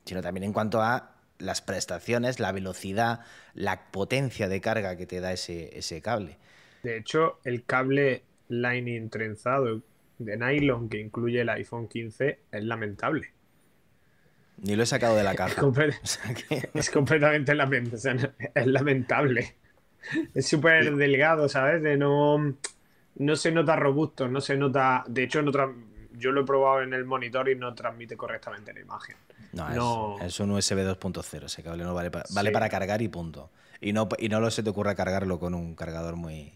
S1: sino también en cuanto a las prestaciones, la velocidad, la potencia de carga que te da ese, ese cable.
S2: De hecho, el cable Lightning trenzado de nylon que incluye el iPhone 15 es lamentable.
S1: Ni lo he sacado de la
S2: Es,
S1: caja.
S2: comple-
S1: O sea que-
S2: es completamente lamentable. es lamentable. Es súper delgado, ¿sabes? De no, no se nota robusto, no se nota. De hecho, no yo lo he probado en el monitor y no transmite correctamente la imagen.
S1: No, es, un USB 2.0. Ese cable no vale para, vale
S2: Sí.
S1: para cargar y punto. Y no, y no lo se te ocurra cargarlo con un cargador muy.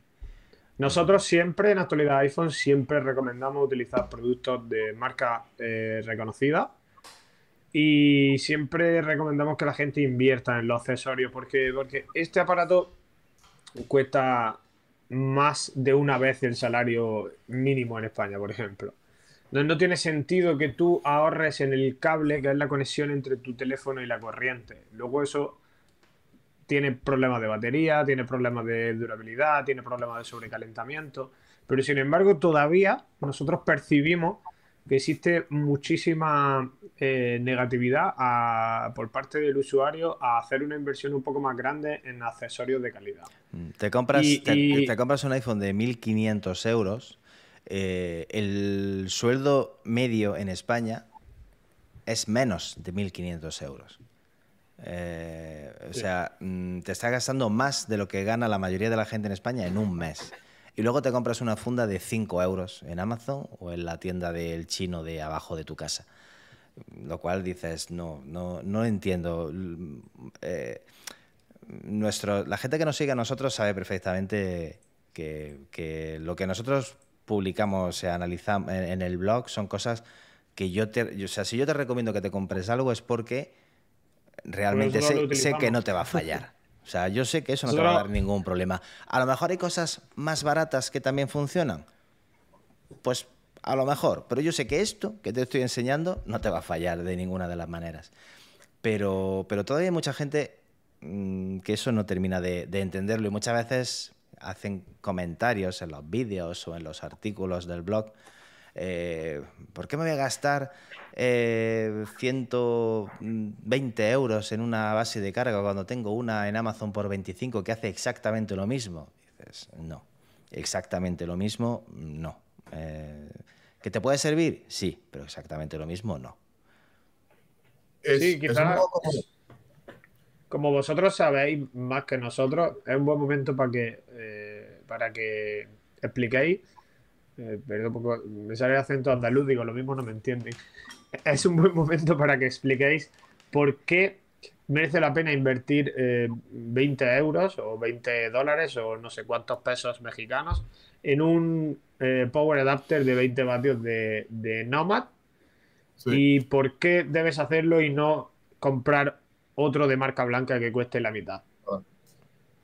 S2: Nosotros siempre, en actualidad iPhone, siempre recomendamos utilizar productos de marca eh, reconocida y siempre recomendamos que la gente invierta en los accesorios porque, porque este aparato cuesta más de una vez el salario mínimo en España, por ejemplo. No, no tiene sentido que tú ahorres en el cable, que es la conexión entre tu teléfono y la corriente. Luego eso tiene problemas de batería, tiene problemas de durabilidad, tiene problemas de sobrecalentamiento, pero sin embargo todavía nosotros percibimos que existe muchísima eh, negatividad por parte del usuario a hacer una inversión un poco más grande en accesorios de calidad.
S1: Te compras,
S2: Y-
S1: te,
S2: y-
S1: te compras un iPhone de 1.500 euros. eh, el sueldo medio en España es menos de 1.500 euros. Eh, o
S2: Sí.
S1: sea, mm, te está gastando más de lo que gana la mayoría de la gente en España en un mes. Y luego te compras una funda de 5 euros en Amazon o en la tienda del chino de abajo de tu casa. Lo cual dices, no, no, no entiendo. Eh, nuestro, la gente que nos sigue a nosotros sabe perfectamente que, que lo que nosotros publicamos y analizamos en, en el blog son cosas que yo te... O sea, si yo te recomiendo que te compres algo es porque realmente
S2: lo
S1: sé, sé que no te va a fallar. O sea, yo sé que eso no te va a dar ningún problema. A lo mejor hay cosas más baratas que también funcionan. Pues a lo mejor, pero yo sé que esto que te estoy enseñando no te va a fallar de ninguna de las maneras. Pero, pero todavía hay mucha gente que eso no termina de, de entenderlo y muchas veces hacen comentarios en los vídeos o en los artículos del blog. eh, ¿Por qué me voy a gastar eh, 120 euros en una base de carga cuando tengo una en Amazon por 25 que hace exactamente lo mismo? Dices, no, exactamente lo mismo, no. Eh, ¿Que te puede servir? Sí, pero exactamente lo mismo, no.
S3: Es,
S2: Sí,
S3: es
S2: quizá-
S3: un poco como-
S2: Como vosotros sabéis más que nosotros, es un buen momento para que, eh, para que expliquéis. eh, perdón, poco, me sale el acento andaluz, digo, lo mismo no me entienden. Es un buen momento para que expliquéis por qué merece la pena invertir eh, 20 euros o 20 dólares o no sé cuántos pesos mexicanos en un eh, power adapter de 20 vatios de, de Nomad
S3: sí.
S2: ¿Y por qué debes hacerlo y no comprar otro de marca blanca que cueste la mitad?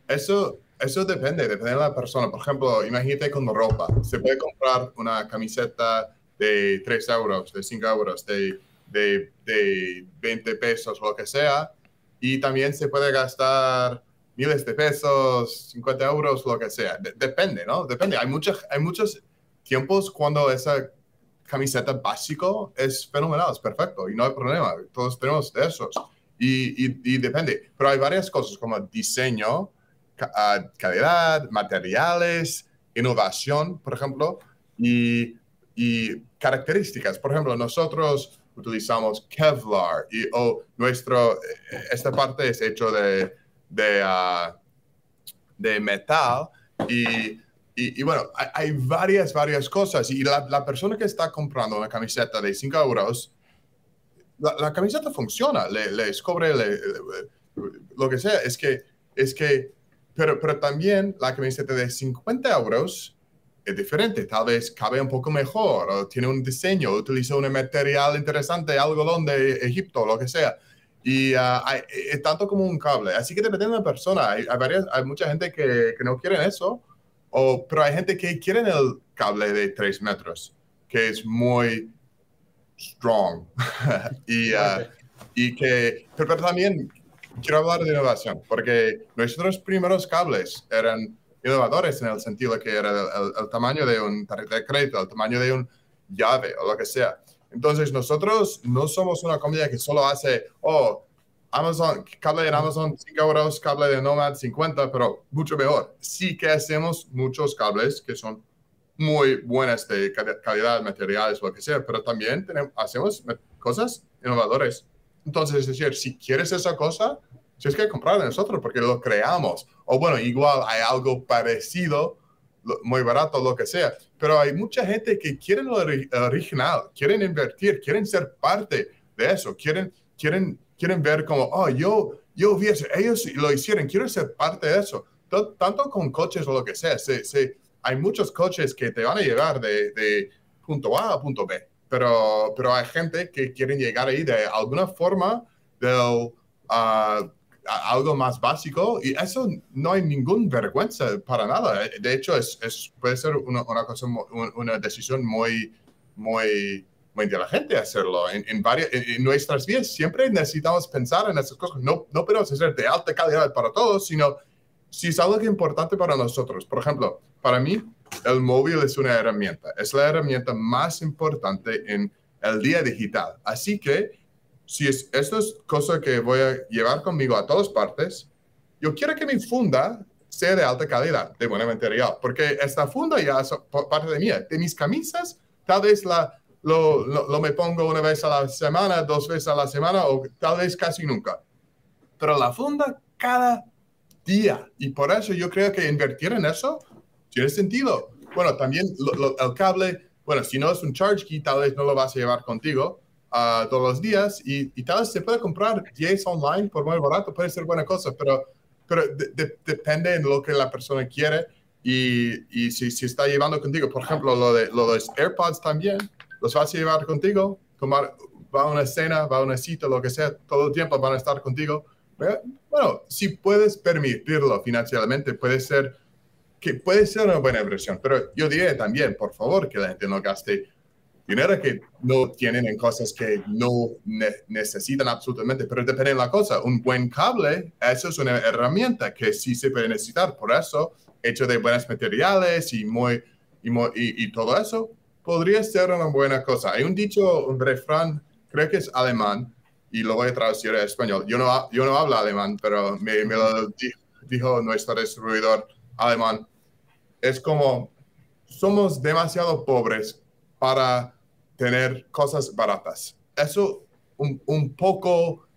S3: Eso, eso depende, depende de la persona. Por ejemplo, imagínate con ropa. Se puede comprar una camiseta de 3 euros, de 5 euros, de, de, de 20 pesos lo que sea. Y también se puede gastar miles de pesos, 50 euros, lo que sea. De- depende, ¿no? Depende. Hay, muchos hay muchos tiempos cuando esa camiseta básico es fenomenal, es perfecto y no hay problema. Todos tenemos de esos. Y, y- y depende. Pero hay varias cosas como diseño, ca- ah, calidad, materiales, innovación, por ejemplo, y, y características. Por ejemplo, nosotros utilizamos Kevlar y o nuestro, eh, esta parte es hecho de, de, ah, de metal y, y, y bueno, hay varias, varias cosas y la, la persona que está comprando una camiseta de 5 euros la, camiseta funciona, le, les cobre lo que sea. Es que, es que, pero, pero también la camiseta de 50 euros es diferente. Tal vez cabe un poco mejor, o tiene un diseño, utiliza un material interesante, algodón de Egipto, lo que sea. Y ah, hay- es tanto como un cable. Así que depende de la persona. Hay, varias- hay mucha gente que, que no quieren eso, o, pero hay gente que quieren el cable de 3 metros, que es muy strong. y, ah, y que, pero, también quiero hablar de innovación, porque nuestros primeros cables eran innovadores en el sentido que era el, el- el tamaño de un tarjeta de crédito, el tamaño de un llave o lo que sea. Entonces, nosotros no somos una compañía que solo hace, oh, Amazon, cable en Amazon 5 euros, cable de Nomad 50, pero mucho mejor. Sí que hacemos muchos cables que son muy buenas de cal- calidad, materiales, lo que sea, pero también tenemos, hacemos cosas innovadoras. Entonces, es decir, si quieres esa cosa, tienes que comprar nosotros porque lo creamos. O bueno, igual hay algo parecido, muy barato, lo que sea. Pero hay mucha gente que quieren lo ori- original, quieren invertir, quieren ser parte de eso, quieren, quieren, quieren ver como, oh, yo, yo vi eso, ellos lo hicieron, quiero ser parte de eso. To- Tanto con coches o lo que sea, se, se- hay muchos coches que te van a llevar de, de punto A a punto B, pero, pero hay gente que quieren llegar ahí de alguna forma, del, a- algo más básico, y eso no hay ninguna vergüenza para nada. De hecho, es, es- puede ser una, una cosa, una decisión muy, muy, muy inteligente hacerlo. En, en, varias, en nuestras vidas siempre necesitamos pensar en esas cosas. No, no podemos hacer de alta calidad para todos, sino si es algo importante para nosotros. Por ejemplo, para mí, el móvil es una herramienta. Es la herramienta más importante en el día digital. Así que, si es, esto es cosa que voy a llevar conmigo a todas partes, yo quiero que mi funda sea de alta calidad, de buen material, porque esta funda ya es pa- parte de mía. De mis camisas, tal vez la, lo, lo, lo me pongo una vez a la semana, dos veces a la semana, o tal vez casi nunca. Pero la funda cada día. Y por eso yo creo que invertir en eso tiene sentido. Bueno, también lo- lo- el cable, bueno, si no es un charge key, tal vez no lo vas a llevar contigo ah, todos los días y, y tal vez se puede comprar 10 online por muy barato, puede ser buena cosa, pero, pero de- de- depende de lo que la persona quiere y, y si, si está llevando contigo, por ejemplo, lo de, lo de los AirPods también, los vas a llevar contigo, tomar, va a una cena, va a una cita, lo que sea, todo el tiempo van a estar contigo. Bueno, si puedes permitirlo financieramente, puede ser que puede ser una buena inversión, pero yo diría también, por favor, que la gente no gaste dinero que no tienen en cosas que no ne- necesitan absolutamente, pero depende de la cosa. Un buen cable, eso es una herramienta que sí se puede necesitar, por eso, hecho de buenos materiales y, muy, y, muy- y, y todo eso, podría ser una buena cosa. Hay un dicho, un refrán, creo que es alemán, y lo voy a traducir a español. Yo no, yo no hablo alemán, pero me, me lo di- dijo nuestro distribuidor alemán. Es como, somos demasiado pobres para tener cosas baratas. Eso un, un poco,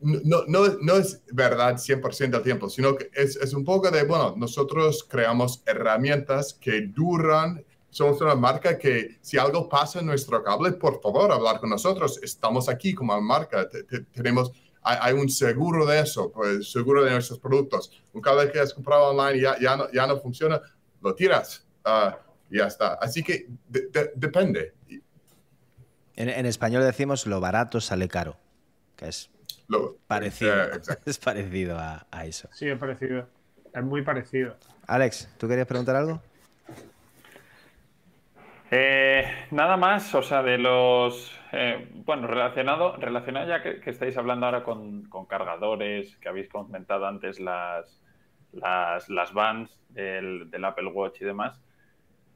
S3: no, no, no es verdad 100% del tiempo, sino que es, es un poco de, bueno, nosotros creamos herramientas que duran. Somos una marca que si algo pasa en nuestro cable, por favor, hablar con nosotros. Estamos aquí como marca. Te- te- tenemos, hay, hay un seguro de eso, pues seguro de nuestros productos. Un cable que has comprado online y ya, ya, no, ya no funciona, lo tiras. ah, y ya está. Así que de- de- depende.
S1: En, en español decimos lo barato sale caro, que es
S3: Lo-
S1: parecido,
S3: eh,
S1: es parecido a, a eso.
S2: Sí, es parecido. Es muy parecido.
S1: Alex, ¿tú querías preguntar algo?
S4: Eh, nada más, o sea, de los. eh, bueno, relacionado, relacionado ya que, estáis hablando ahora con, con cargadores, que habéis comentado antes las, las, las bands del, del Apple Watch y demás.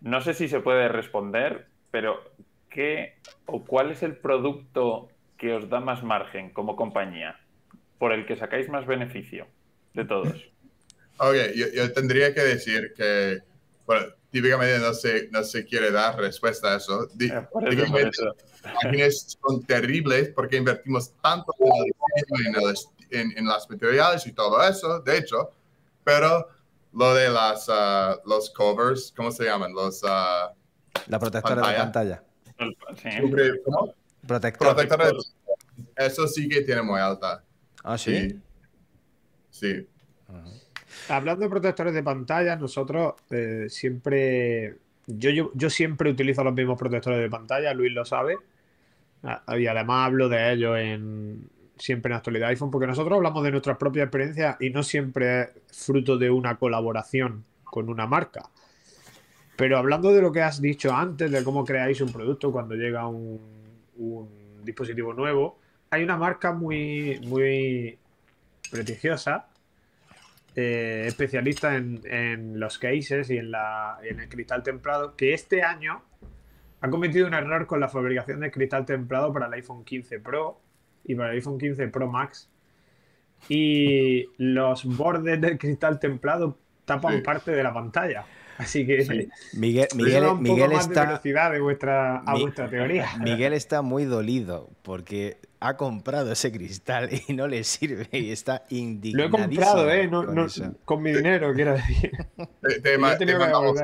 S4: No sé si se puede responder, pero ¿qué o cuál es el producto que os da más margen como compañía? Por el que sacáis más beneficio de todos.
S3: Ok, yo, tendría que decir que, típicamente no se, no se quiere dar respuesta a eso.
S4: Eh, por eso, por
S3: típicamente
S4: eso.
S3: las máquinas son terribles porque invertimos tanto en, el diseño, en, el en- en las materiales y todo eso, de hecho, pero lo de las, ah, los covers, ¿cómo se llaman? Los ah,
S1: La protectora de
S3: Pantalla.
S1: pantalla.
S4: Sí.
S3: sobre- ¿cómo?
S1: Protector.
S3: protectores eso sí que tiene muy alta.
S1: Ah, sí.
S3: Sí.
S2: Hablando de protectores de pantalla, nosotros eh, siempre. Yo, yo, yo siempre utilizo los mismos protectores de pantalla, Luis lo sabe. Ah, Y además hablo de ellos en, siempre en actualidad iPhone, porque nosotros hablamos de nuestras propias experiencias y no siempre es fruto de una colaboración con una marca. Pero hablando de lo que has dicho antes, de cómo creáis un producto cuando llega un, un dispositivo nuevo, hay una marca muy, muy prestigiosa, eh, especialista en, en los cases y en, la, en el cristal templado, que este año ha cometido un error con la fabricación de cristal templado para el iPhone 15 Pro y para el iPhone 15 Pro Max. Y los bordes del cristal templado tapan
S3: Sí.
S2: parte de la pantalla. Así que
S1: Miguel,
S2: eso
S1: Miguel,
S2: da un poco
S1: Miguel
S2: más de
S1: está,
S2: velocidad de vuestra, a
S1: Mi-
S2: vuestra teoría.
S1: Miguel está muy dolido porque ha comprado ese cristal y no le sirve y está
S2: Lo he
S1: indignado.
S2: comprado, ¿eh? No,
S1: con
S2: no-
S1: eso.
S2: con mi dinero, quiero decir.
S3: Te, te ma- te
S2: que
S3: mandamos,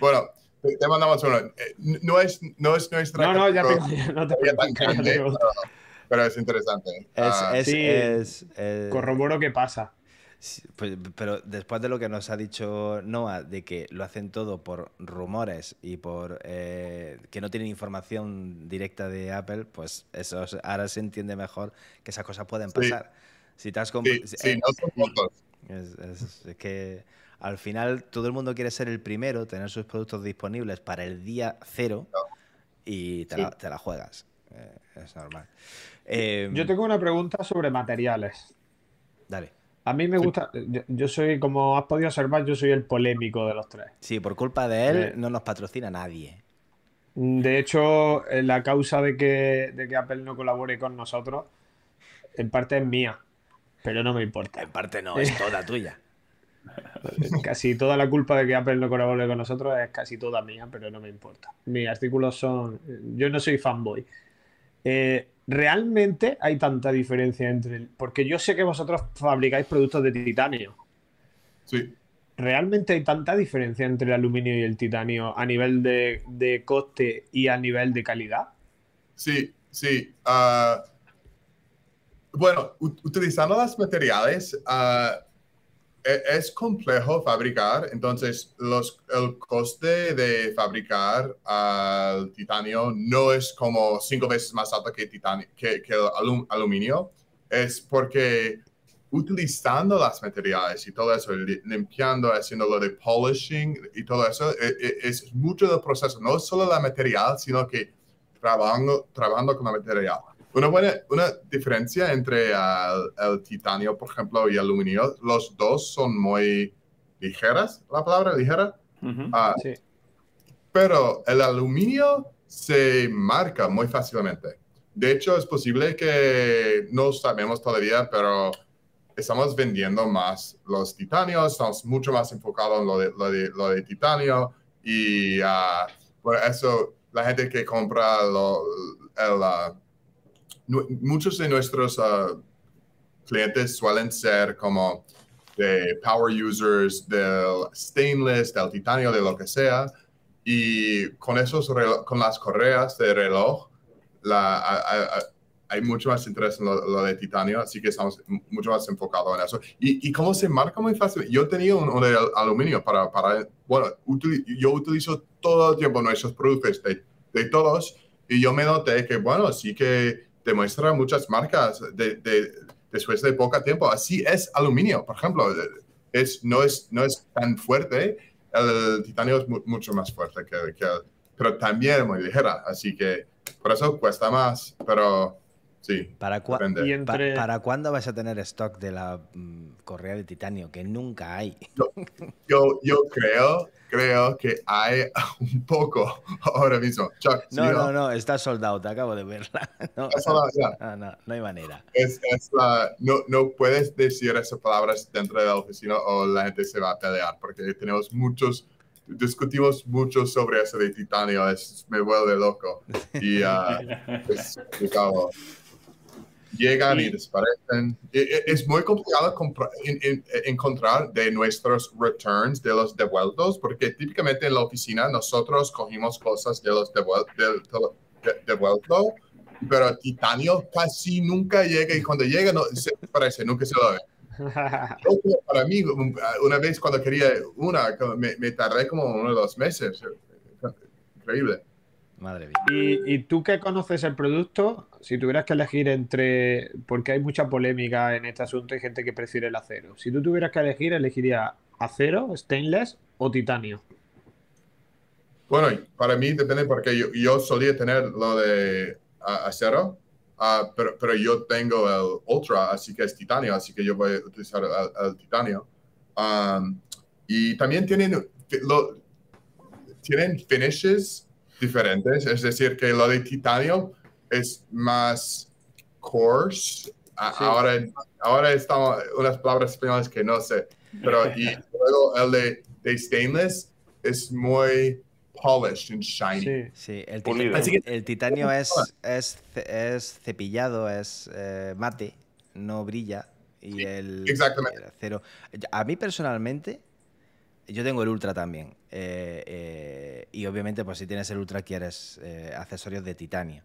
S3: bueno, te, te mandamos uno. Eh, No es, no es nuestra.
S2: No, no, ya ya no te
S3: tan grande, pero, pero es interesante.
S1: Es,
S3: Ah,
S1: es,
S2: sí.
S1: es,
S2: Corroboro qué pasa.
S1: Sí, pues, pero después de lo que nos ha dicho Noah, de que lo hacen todo por rumores y por eh, que no tienen información directa de Apple, pues eso es- ahora se entiende mejor que esas cosas pueden
S3: Sí.
S1: pasar. Si te has
S3: sí, sí, no son tontos.
S1: Es, es- es que al final todo el mundo quiere ser el primero, tener sus productos disponibles para el día cero y te, la,
S2: Sí.
S1: te la juegas. Eh, es normal. Eh,
S2: Yo tengo una pregunta sobre materiales.
S1: Dale.
S2: A mí me gusta, yo, yo soy, como has podido observar, yo soy el polémico de los tres.
S1: Sí, por culpa de él
S2: Eh.
S1: no nos patrocina nadie.
S2: De hecho, eh, la causa de que, de que Apple no colabore con nosotros, en parte es mía, pero no me importa.
S1: En parte no, es toda tuya.
S2: Casi toda la culpa de que Apple no colabore con nosotros es casi toda mía, pero no me importa. Mis artículos son. Yo no soy fanboy. Eh, ¿Realmente hay tanta diferencia entre.? el- Porque yo sé que vosotros fabricáis productos de titanio.
S3: Sí.
S2: ¿Realmente hay tanta diferencia entre el aluminio y el titanio a nivel de, de coste y a nivel de calidad?
S3: Sí, sí. ah, bueno, utilizando los materiales e- es complejo fabricar, entonces los, el coste de fabricar al titanio no es como cinco veces más alto que, titanio, que, que el alum- aluminio, es porque utilizando los materiales y todo eso, li- limpiando, haciendo lo de polishing y todo eso, e- e- es mucho del proceso, no solo la material, sino que trabajando, trabajando con el material. Una buena una diferencia entre el titanio, por ejemplo, y el aluminio, los dos son muy ligeras, la palabra ligera, ah,
S2: Sí.
S3: pero el aluminio se marca muy fácilmente. De hecho, es posible que no sabemos todavía, pero estamos vendiendo más los titanios, estamos mucho más enfocados en lo de, lo de, lo de titanio y ah, por eso la gente que compra lo- el, ah, muchos de nuestros ah, clientes suelen ser como de power users del stainless, del titanio, de lo que sea, y con esos con las correas de reloj, la, a- a- hay mucho más interés en lo, lo de titanio, así que estamos mucho más enfocados en eso. Y, y cómo se marca muy fácil. Yo tenía un, uno de al- aluminio para, para bueno, utili- yo utilizo todo el tiempo nuestros productos de, de todos, y yo me noté que, bueno, sí que demuestra muchas marcas de, de- después de poco tiempo. Así es aluminio, por ejemplo. Es, no, es, no es tan fuerte, el titanio es mu- mucho más fuerte que, que el, pero también muy ligera, así que por eso cuesta más, pero sí,
S1: ¿Para, cua-.
S2: Y
S1: pa-
S2: entre.
S1: ¿Para cuándo vas a tener stock de la mm, correa de titanio? Que nunca hay.
S3: Yo, yo creo, creo que hay un poco ahora mismo. Chuck, ¿sí,
S1: No, no, no, está soldado, te acabo de verla. No,
S3: Está sold out, ya.
S1: no, no, no hay manera.
S3: Es, es la- no, no puedes decir esas palabras dentro de la oficina o la gente se va a pelear porque tenemos muchos, discutimos mucho sobre eso de titanio, es, me vuelve loco. Y ah, es complicado. Llegan y,
S2: Y-
S3: desaparecen. E- e- Es muy complicado encontrar de nuestros returns, de los devueltos, porque típicamente en la oficina nosotros cogimos cosas de los devuel- del- del- de- devuelto pero titanio casi nunca llega y cuando llega no se parece, nunca se lo ve. Para mí, una vez cuando quería una, me, me tardé como uno o dos meses. Increíble.
S1: Madre mía.
S2: ¿Y, ¿Y, tú que conoces el producto, si tuvieras que elegir entre, porque hay mucha polémica en este asunto, hay gente que prefiere el acero. Si tú tuvieras que elegir, elegiría acero, stainless o titanio.
S3: Bueno, para mí depende porque yo, yo solía tener lo de uh, acero, uh, pero, pero, yo tengo el Ultra, así que es titanio, así que yo voy a utilizar el, el titanio. Um, y también tienen, lo, tienen finishes diferentes, es decir, que lo de titanio es más coarse. Sí. Ahora, ahora estamos unas palabras españolas que no sé, pero y luego el de, de stainless es muy polished and shiny.
S1: Sí, sí. El, titanio, que, el, titanio es, es, es cepillado, es eh, mate, no brilla. Y
S3: sí,
S1: el,
S3: exactamente.
S1: el acero. A mí personalmente, yo tengo el Ultra también. Eh, eh, y obviamente, pues si tienes el Ultra, quieres eh, accesorios de titanio.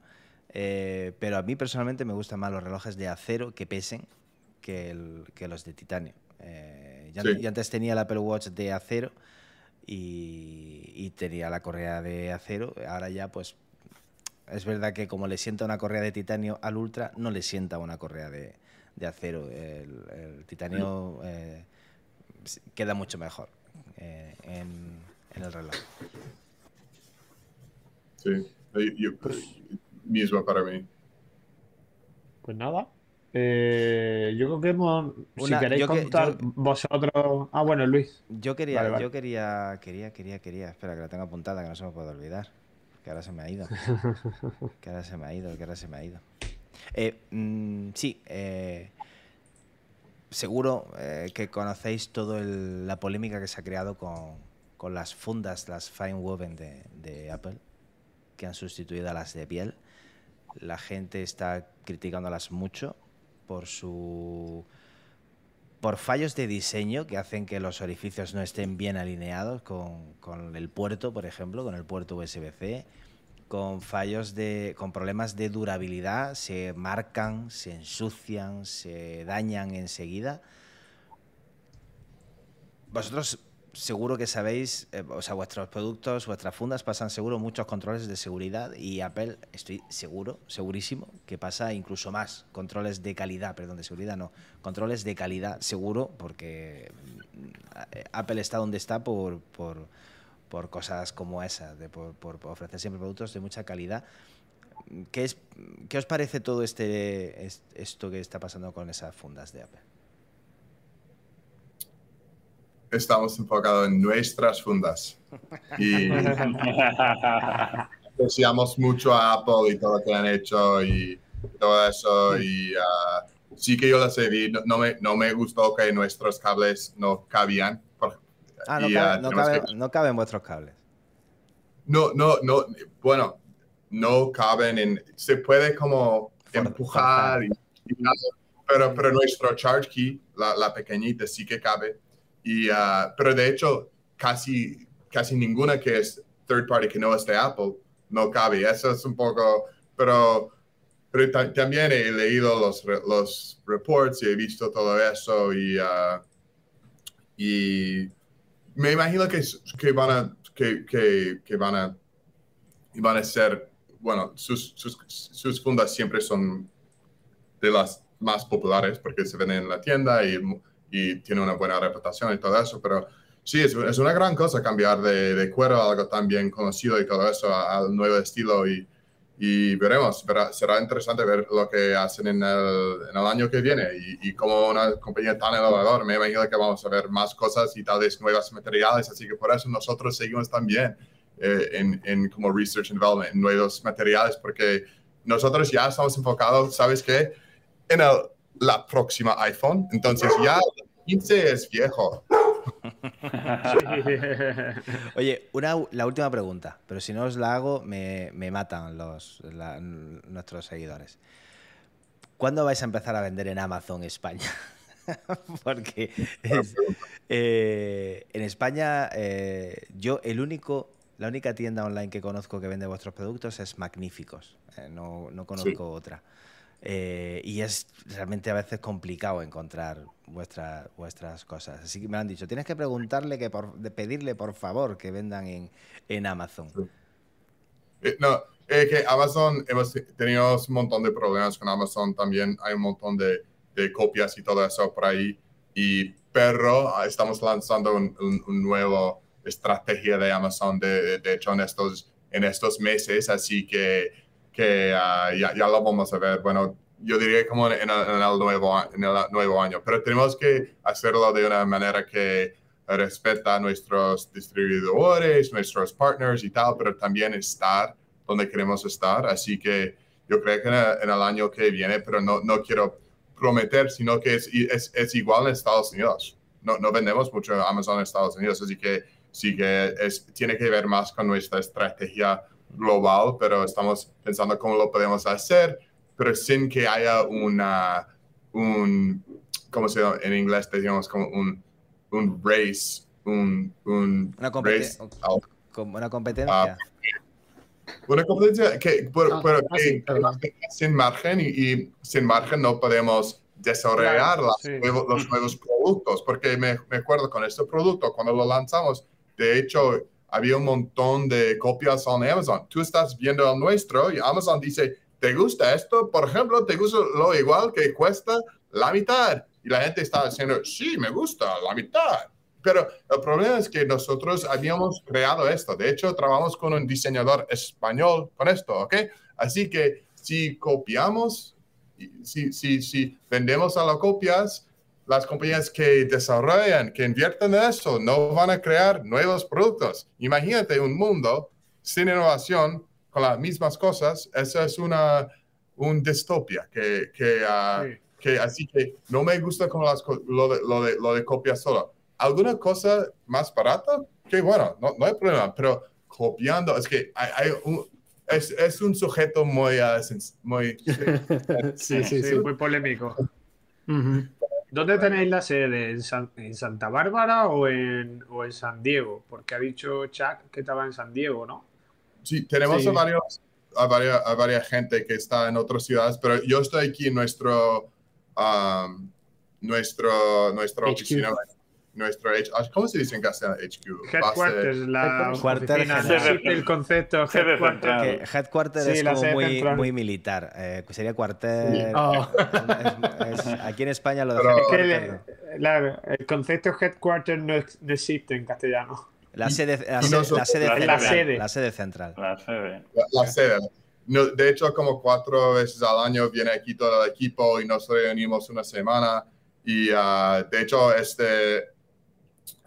S1: Eh, pero a mí personalmente me gustan más los relojes de acero que pesen que, el, que los de titanio.
S3: Sí.
S1: yo antes tenía el Apple Watch de acero y, y tenía la correa de acero. Ahora ya, pues es verdad que como le sienta una correa de titanio al Ultra, no le sienta una correa de, de acero. El, el titanio eh, queda mucho mejor eh, en, en, el reloj.
S3: Sí, yo, yo, mismo para mí.
S2: Pues nada. Eh, yo creo que hemos.
S1: Una-
S2: si queréis
S1: que-
S2: contar
S1: yo-
S2: vosotros. Ah, bueno, Luis.
S1: Yo quería,
S2: Vale, vale.
S1: yo quería, quería, quería, quería. Espera, que la tengo apuntada, que no se me puede olvidar. Que ahora se me ha ido. que ahora se me ha ido, que ahora se me ha ido. Eh, mm, sí, eh, seguro eh, que conocéis toda la polémica que se ha creado con, con las fundas, las fine woven de, de Apple, que han sustituido a las de piel. La gente está criticándolas mucho por su por fallos de diseño que hacen que los orificios no estén bien alineados con, con el puerto, por ejemplo, con el puerto USB-C, con fallos de. con problemas de durabilidad, se marcan, se ensucian, se dañan enseguida. Vosotros seguro que sabéis, eh, o sea, vuestros productos, vuestras fundas pasan seguro muchos controles de seguridad y Apple, estoy seguro, segurísimo, que pasa incluso más controles de calidad, perdón, de seguridad no, controles de calidad seguro, porque mm, Apple está donde está por, por, por cosas como esas, de por, por ofrecer siempre productos de mucha calidad. ¿Qué, es, ¿Qué os parece todo este es- esto que está pasando con esas fundas de Apple?
S3: Estamos enfocados en nuestras fundas. Y apreciamos mucho a Apple y todo lo que han hecho y todo eso. Y ah, sí que yo lo sé, vi, no, no me, no me gustó que nuestros cables no cabían. por-
S1: Ah, no,
S3: y,
S1: cabe-
S3: ah,
S1: no, cabe-
S3: que-
S1: no caben vuestros cables.
S3: no, no, no, bueno, no caben en, se puede como
S1: For-
S3: empujar, y, y nada, pero, pero nuestro charge key, la, la pequeñita, sí que cabe. Y, ah, pero de hecho, casi, casi ninguna que es third party que no es de Apple, no cabe. Eso es un poco, pero, pero ta- también he leído los, los reports y he visto todo eso y, ah, y me imagino que, que van a, que, que, que van a, y van a ser, bueno, sus, sus, sus fundas siempre son de las más populares porque se venden en la tienda y, y tienen una buena reputación y todo eso, pero sí, es, es una gran cosa cambiar de, de cuero algo tan bien conocido y todo eso al nuevo estilo y, y veremos, verá- será interesante ver lo que hacen en el, en el año que viene y, y como una compañía tan innovadora, me imagino que vamos a ver más cosas y tal vez nuevos materiales, así que por eso nosotros seguimos también eh, en, en como research and development, en nuevos materiales, porque nosotros ya estamos enfocados, ¿sabes qué? En el, la próxima iPhone, entonces ya el 15 es viejo.
S1: Oye, una, la última pregunta, pero si no os la hago, me, me matan los, la- nuestros seguidores. ¿Cuándo vais a empezar a vender en Amazon España? Porque es- eh, en España, eh, yo el único La única tienda online que conozco que vende vuestros productos es Magníficos. Eh, no, no conozco otra. Eh, y es realmente a veces complicado encontrar vuestras vuestras cosas. Así que me han dicho, tienes que preguntarle que por, de pedirle por favor que vendan en, en Amazon.
S3: Eh, no, es que Amazon, hemos tenido un montón de problemas con Amazon también. Hay un montón de, copias y todo eso por ahí. Y pero ah, estamos lanzando un, un nuevo estrategia de Amazon, de, de, hecho, en estos, en estos meses. Así que, que uh, ya, ya, lo vamos a ver. Bueno, yo diría como en, el, en, el nuevo, en el nuevo año. Pero tenemos que hacerlo de una manera que respeta a nuestros distribuidores, nuestros partners y tal, pero también estar donde queremos estar. Así que yo creo que en el, en el año que viene, pero no, no quiero prometer, sino que es, es, es, igual en Estados Unidos. No, no vendemos mucho Amazon en Estados Unidos, así que sí que es, tiene que ver más con nuestra estrategia global, pero estamos pensando cómo lo podemos hacer, pero sin que haya una, un, ¿cómo se llama? En inglés decimos como un, un race, un, un
S1: una, competen
S3: race,
S1: como una competencia.
S3: Uh, una competencia que, pero,
S5: Ah,
S3: pero que sin margen y, y sin margen no podemos desarrollar
S2: Claro,
S3: las
S2: sí.
S3: nuevos- los nuevos productos, porque me, me acuerdo con este producto, cuando lo lanzamos, de hecho, había un montón de copias en Amazon. Tú estás viendo el nuestro y Amazon dice, ¿te gusta esto? Por ejemplo, ¿te gusta lo igual que cuesta la mitad? Y la gente está diciendo, sí, me gusta la mitad. Pero el problema es que nosotros habíamos creado esto. De hecho, trabajamos con un diseñador español con esto, ¿ok? Así que si copiamos, si, si, si vendemos a las copias, las compañías que desarrollan, que invierten en eso, no van a crear nuevos productos. Imagínate un mundo sin innovación, con las mismas cosas. Eso es una un distopia que, que, ah,
S2: Sí.
S3: que así que no me gusta como las, lo, de, lo, de, lo de copia solo. ¿Alguna cosa más barata? Que bueno, no, no hay problema, pero copiando, es que hay, hay un, es, es un sujeto muy, sens- muy
S5: sí, sí,
S2: Sí, muy polémico. ¿Dónde tenéis la sede? ¿En, San- en Santa Bárbara o en, o en San Diego? Porque ha dicho Chuck que estaba en San Diego, ¿no?
S3: Sí, tenemos
S5: Sí.
S3: A, varios, a, varias, a varias gente que está en otras ciudades, pero yo estoy aquí en nuestro, um, nuestro, nuestra
S5: HQ.
S3: oficina, nuestro, H- ah, ¿cómo se dice en castellano? HQ.
S2: Headquarters, la
S1: Cuartel
S2: oficina,
S1: general.
S2: el concepto headquarters.
S4: central.
S1: Que headquarter
S2: Sí,
S1: es
S2: la
S1: como muy, muy militar. eh, sería cuartel.
S5: Oh.
S1: Es- es- aquí en España lo de
S3: Pero-
S2: Es que
S1: headquarter,
S2: el, claro, el concepto headquarters no, no existe en castellano.
S1: La sede, la sede-
S3: nosotros-
S1: la sede
S4: La
S1: central.
S2: sede.
S1: La sede central.
S4: La sede.
S3: La, la sede. No, de hecho, como cuatro veces al año viene aquí todo el equipo y nos reunimos una semana. Y ah, de hecho, este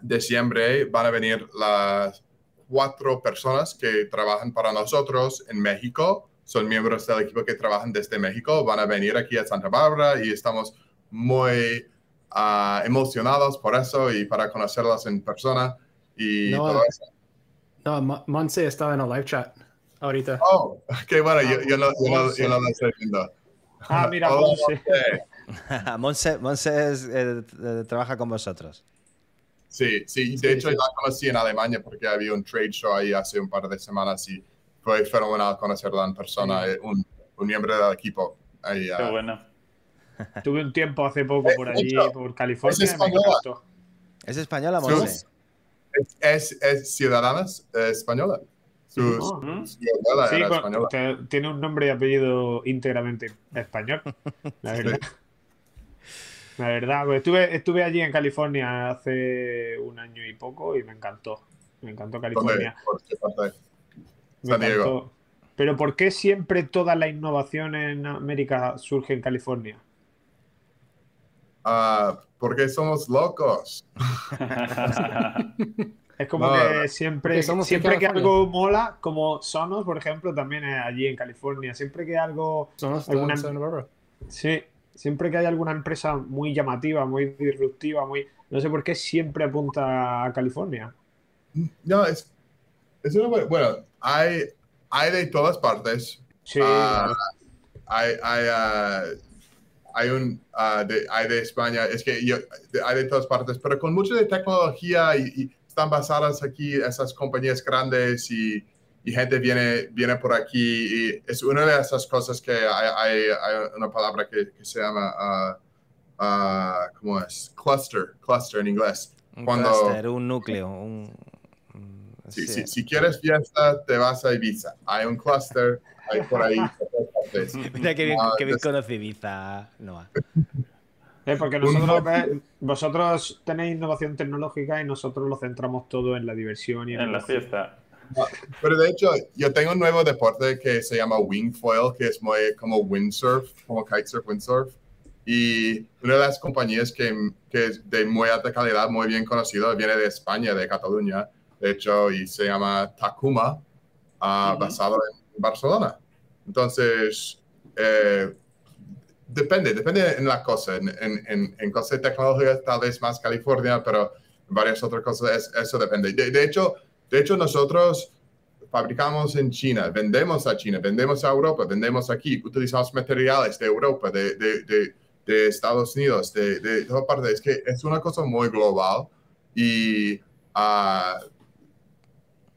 S3: diciembre van a venir las cuatro personas que trabajan para nosotros en México. Son miembros del equipo que trabajan desde México. Van a venir aquí a Santa Bárbara y estamos muy ah, emocionados por eso y para conocerlas en persona. Y
S5: No.
S3: todo eso.
S5: No, Mo- Monse estaba en el live chat ahorita.
S3: Oh, qué bueno, yo, yo no, yo no, yo no lo estoy viendo.
S2: Ah, mira,
S3: Hola,
S2: Monse.
S3: Monse.
S1: Monse, Monse es, eh, trabaja con vosotros.
S3: Sí, sí, de
S5: Sí,
S3: hecho
S5: sí.
S3: la conocí en Alemania porque había un trade show ahí hace un par de semanas y fue fenomenal conocerla en persona, eh, un, un miembro del equipo. Ahí,
S4: Qué
S3: ah,
S4: bueno.
S2: Tuve un tiempo hace poco por allí,
S3: hecho,
S2: por California.
S3: es española.
S1: ¿Es española,
S3: Sí.
S1: Monse?
S3: es, es, es ciudadana eh, española. Su,
S2: Oh.
S3: su- su abuela
S2: Sí,
S3: era
S2: con-
S3: española.
S2: te- tiene un nombre y apellido íntegramente español, la verdad. La verdad, pues estuve, estuve allí en California hace un año y poco y me encantó. Me encantó
S3: ¿Dónde?
S2: California.
S3: ¿Por qué parte?
S2: Me
S3: San Diego.
S2: encantó. Pero ¿por qué siempre toda la innovación en América surge en California?
S3: Ah, porque somos locos.
S2: Es como
S3: No,
S2: que siempre,
S5: somos
S2: siempre que algo mola, como Sonos, por ejemplo, también es allí en California. Siempre que algo
S5: Son los
S2: Alguna-. Sí, siempre que hay alguna empresa muy llamativa, muy disruptiva, muy... No sé por qué siempre apunta a California.
S3: No, es, es una buena- Bueno, hay, hay de todas partes.
S2: Sí,
S3: Ah, hay, hay, ah, hay un ah, de, hay de España, es que yo, de- hay de todas partes, pero con mucho de tecnología y, y están basadas aquí, esas compañías grandes y, y gente viene, viene por aquí. Y es una de esas cosas que hay, hay, hay una palabra que, que se llama, ah, ah, ¿cómo es? Cluster, cluster en inglés.
S1: Un
S3: Cuando-
S1: clúster, un núcleo, un...
S3: Si,
S1: sí.
S3: si, si quieres fiesta, te vas a Ibiza. Hay un cluster, hay por ahí.
S1: Mira qué bien, qué bien conoce Ibiza, Noah.
S2: Eh, porque nosotros, ve- vosotros tenéis innovación tecnológica y nosotros lo centramos todo en la diversión y en,
S4: En la fiesta.
S3: Pero de hecho, yo tengo un nuevo deporte que se llama wingfoil, que es muy como windsurf, como kitesurf, windsurf. Y una de las compañías que, que es de muy alta calidad, muy bien conocido, viene de España, de Cataluña, de hecho, y se llama Takuma, ah,
S2: Ujú.
S3: basado en Barcelona. Entonces, eh, depende, depende en la cosa. En, en, en, cosas tecnológicas, tal vez más California, pero varias otras cosas, es- eso depende. De, de hecho, de hecho, nosotros fabricamos en China, vendemos a China, vendemos a Europa, vendemos aquí, utilizamos materiales de Europa, de, de, de, de Estados Unidos, de, de todas partes. Es que es una cosa muy global y ah,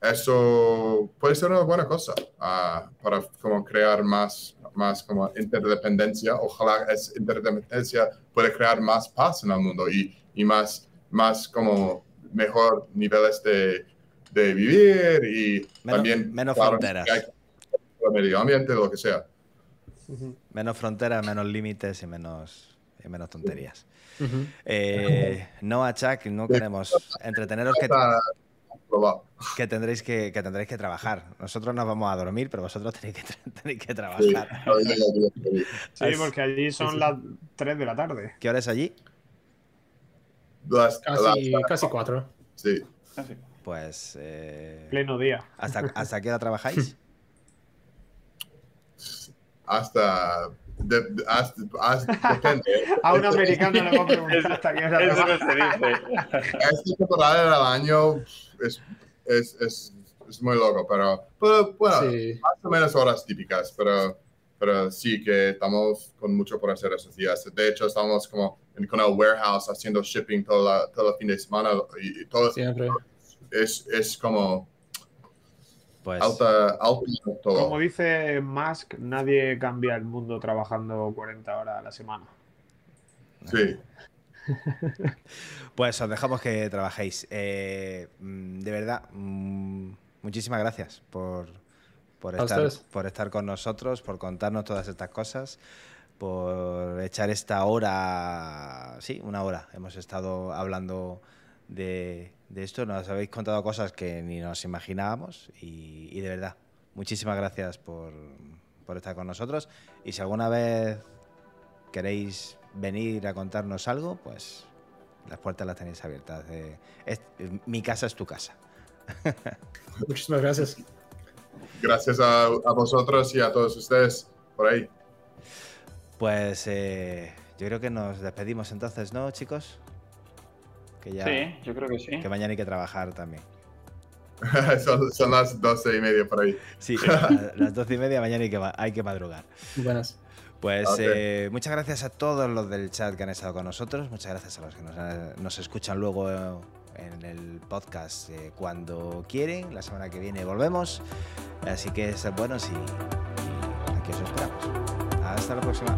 S3: eso puede ser una buena cosa ah, para como crear más, más como interdependencia. Ojalá esa interdependencia puede crear más paz en el mundo y, y más, más como mejor niveles de, de vivir y
S1: Menos-
S3: también
S1: menos
S3: claro,
S1: fronteras.
S3: el medio ambiente, lo que sea.
S1: Menos fronteras, menos límites y menos, y menos tonterías. Eh, Noah, Chuck, no queremos entreteneros que, tendréis que, que tendréis que trabajar. Nosotros nos vamos a dormir, pero vosotros tenéis que, tenéis que trabajar.
S3: no
S2: Sí, porque allí son las 3 de la tarde.
S1: ¿Qué hora es allí?
S3: las-
S5: Casi,
S3: las-
S5: casi cuatro.
S3: sí.
S4: Así.
S1: Pues. eh,
S2: Pleno día.
S1: ¿hasta, ¿Hasta qué hora trabajáis?
S3: hasta, de- de- hasta, hasta- depende.
S2: A un americano le hemos preguntado hasta qué hora
S4: Eso
S2: trabaja.
S4: no.
S3: Esta temporada del año es, es, es, es muy loco, pero, pero bueno,
S5: Sí.
S3: más o menos horas típicas, pero, pero sí que estamos con mucho por hacer esos días. De hecho, estamos como en, con el warehouse haciendo shipping todo, la, todo el fin de semana y, y todo
S5: Siempre.
S3: Es, es como
S1: Pues.
S3: alta, alta todo.
S2: Como dice Musk, nadie cambia el mundo trabajando 40 horas a la semana.
S3: Sí.
S1: Pues os dejamos que trabajéis. Eh, mm, de verdad, mm, muchísimas gracias por, por, estar, por estar con nosotros, por contarnos todas estas cosas, por echar esta hora, sí, una hora. Hemos estado hablando de, de esto, nos habéis contado cosas que ni nos imaginábamos y, y de verdad, muchísimas gracias por, por estar con nosotros. Y si alguna vez queréis venir a contarnos algo, pues las puertas las tenéis abiertas. Eh, es- mi casa es tu casa.
S5: Muchísimas gracias.
S3: Gracias a, a vosotros y a todos ustedes por ahí.
S1: Pues eh, yo creo que nos despedimos entonces, ¿no, chicos? Que ya
S4: Sí, yo creo que sí.
S1: que mañana hay que trabajar también.
S3: son, son las doce y media por ahí.
S1: Sí, las doce y media mañana hay que, ma- hay que madrugar.
S5: Buenas.
S1: Pues eh, muchas gracias a todos los del chat que han estado con nosotros. Muchas gracias a los que nos, nos escuchan luego en el podcast eh, cuando quieren. La semana que viene volvemos. Así que sed buenos y, y aquí os esperamos. Hasta la próxima.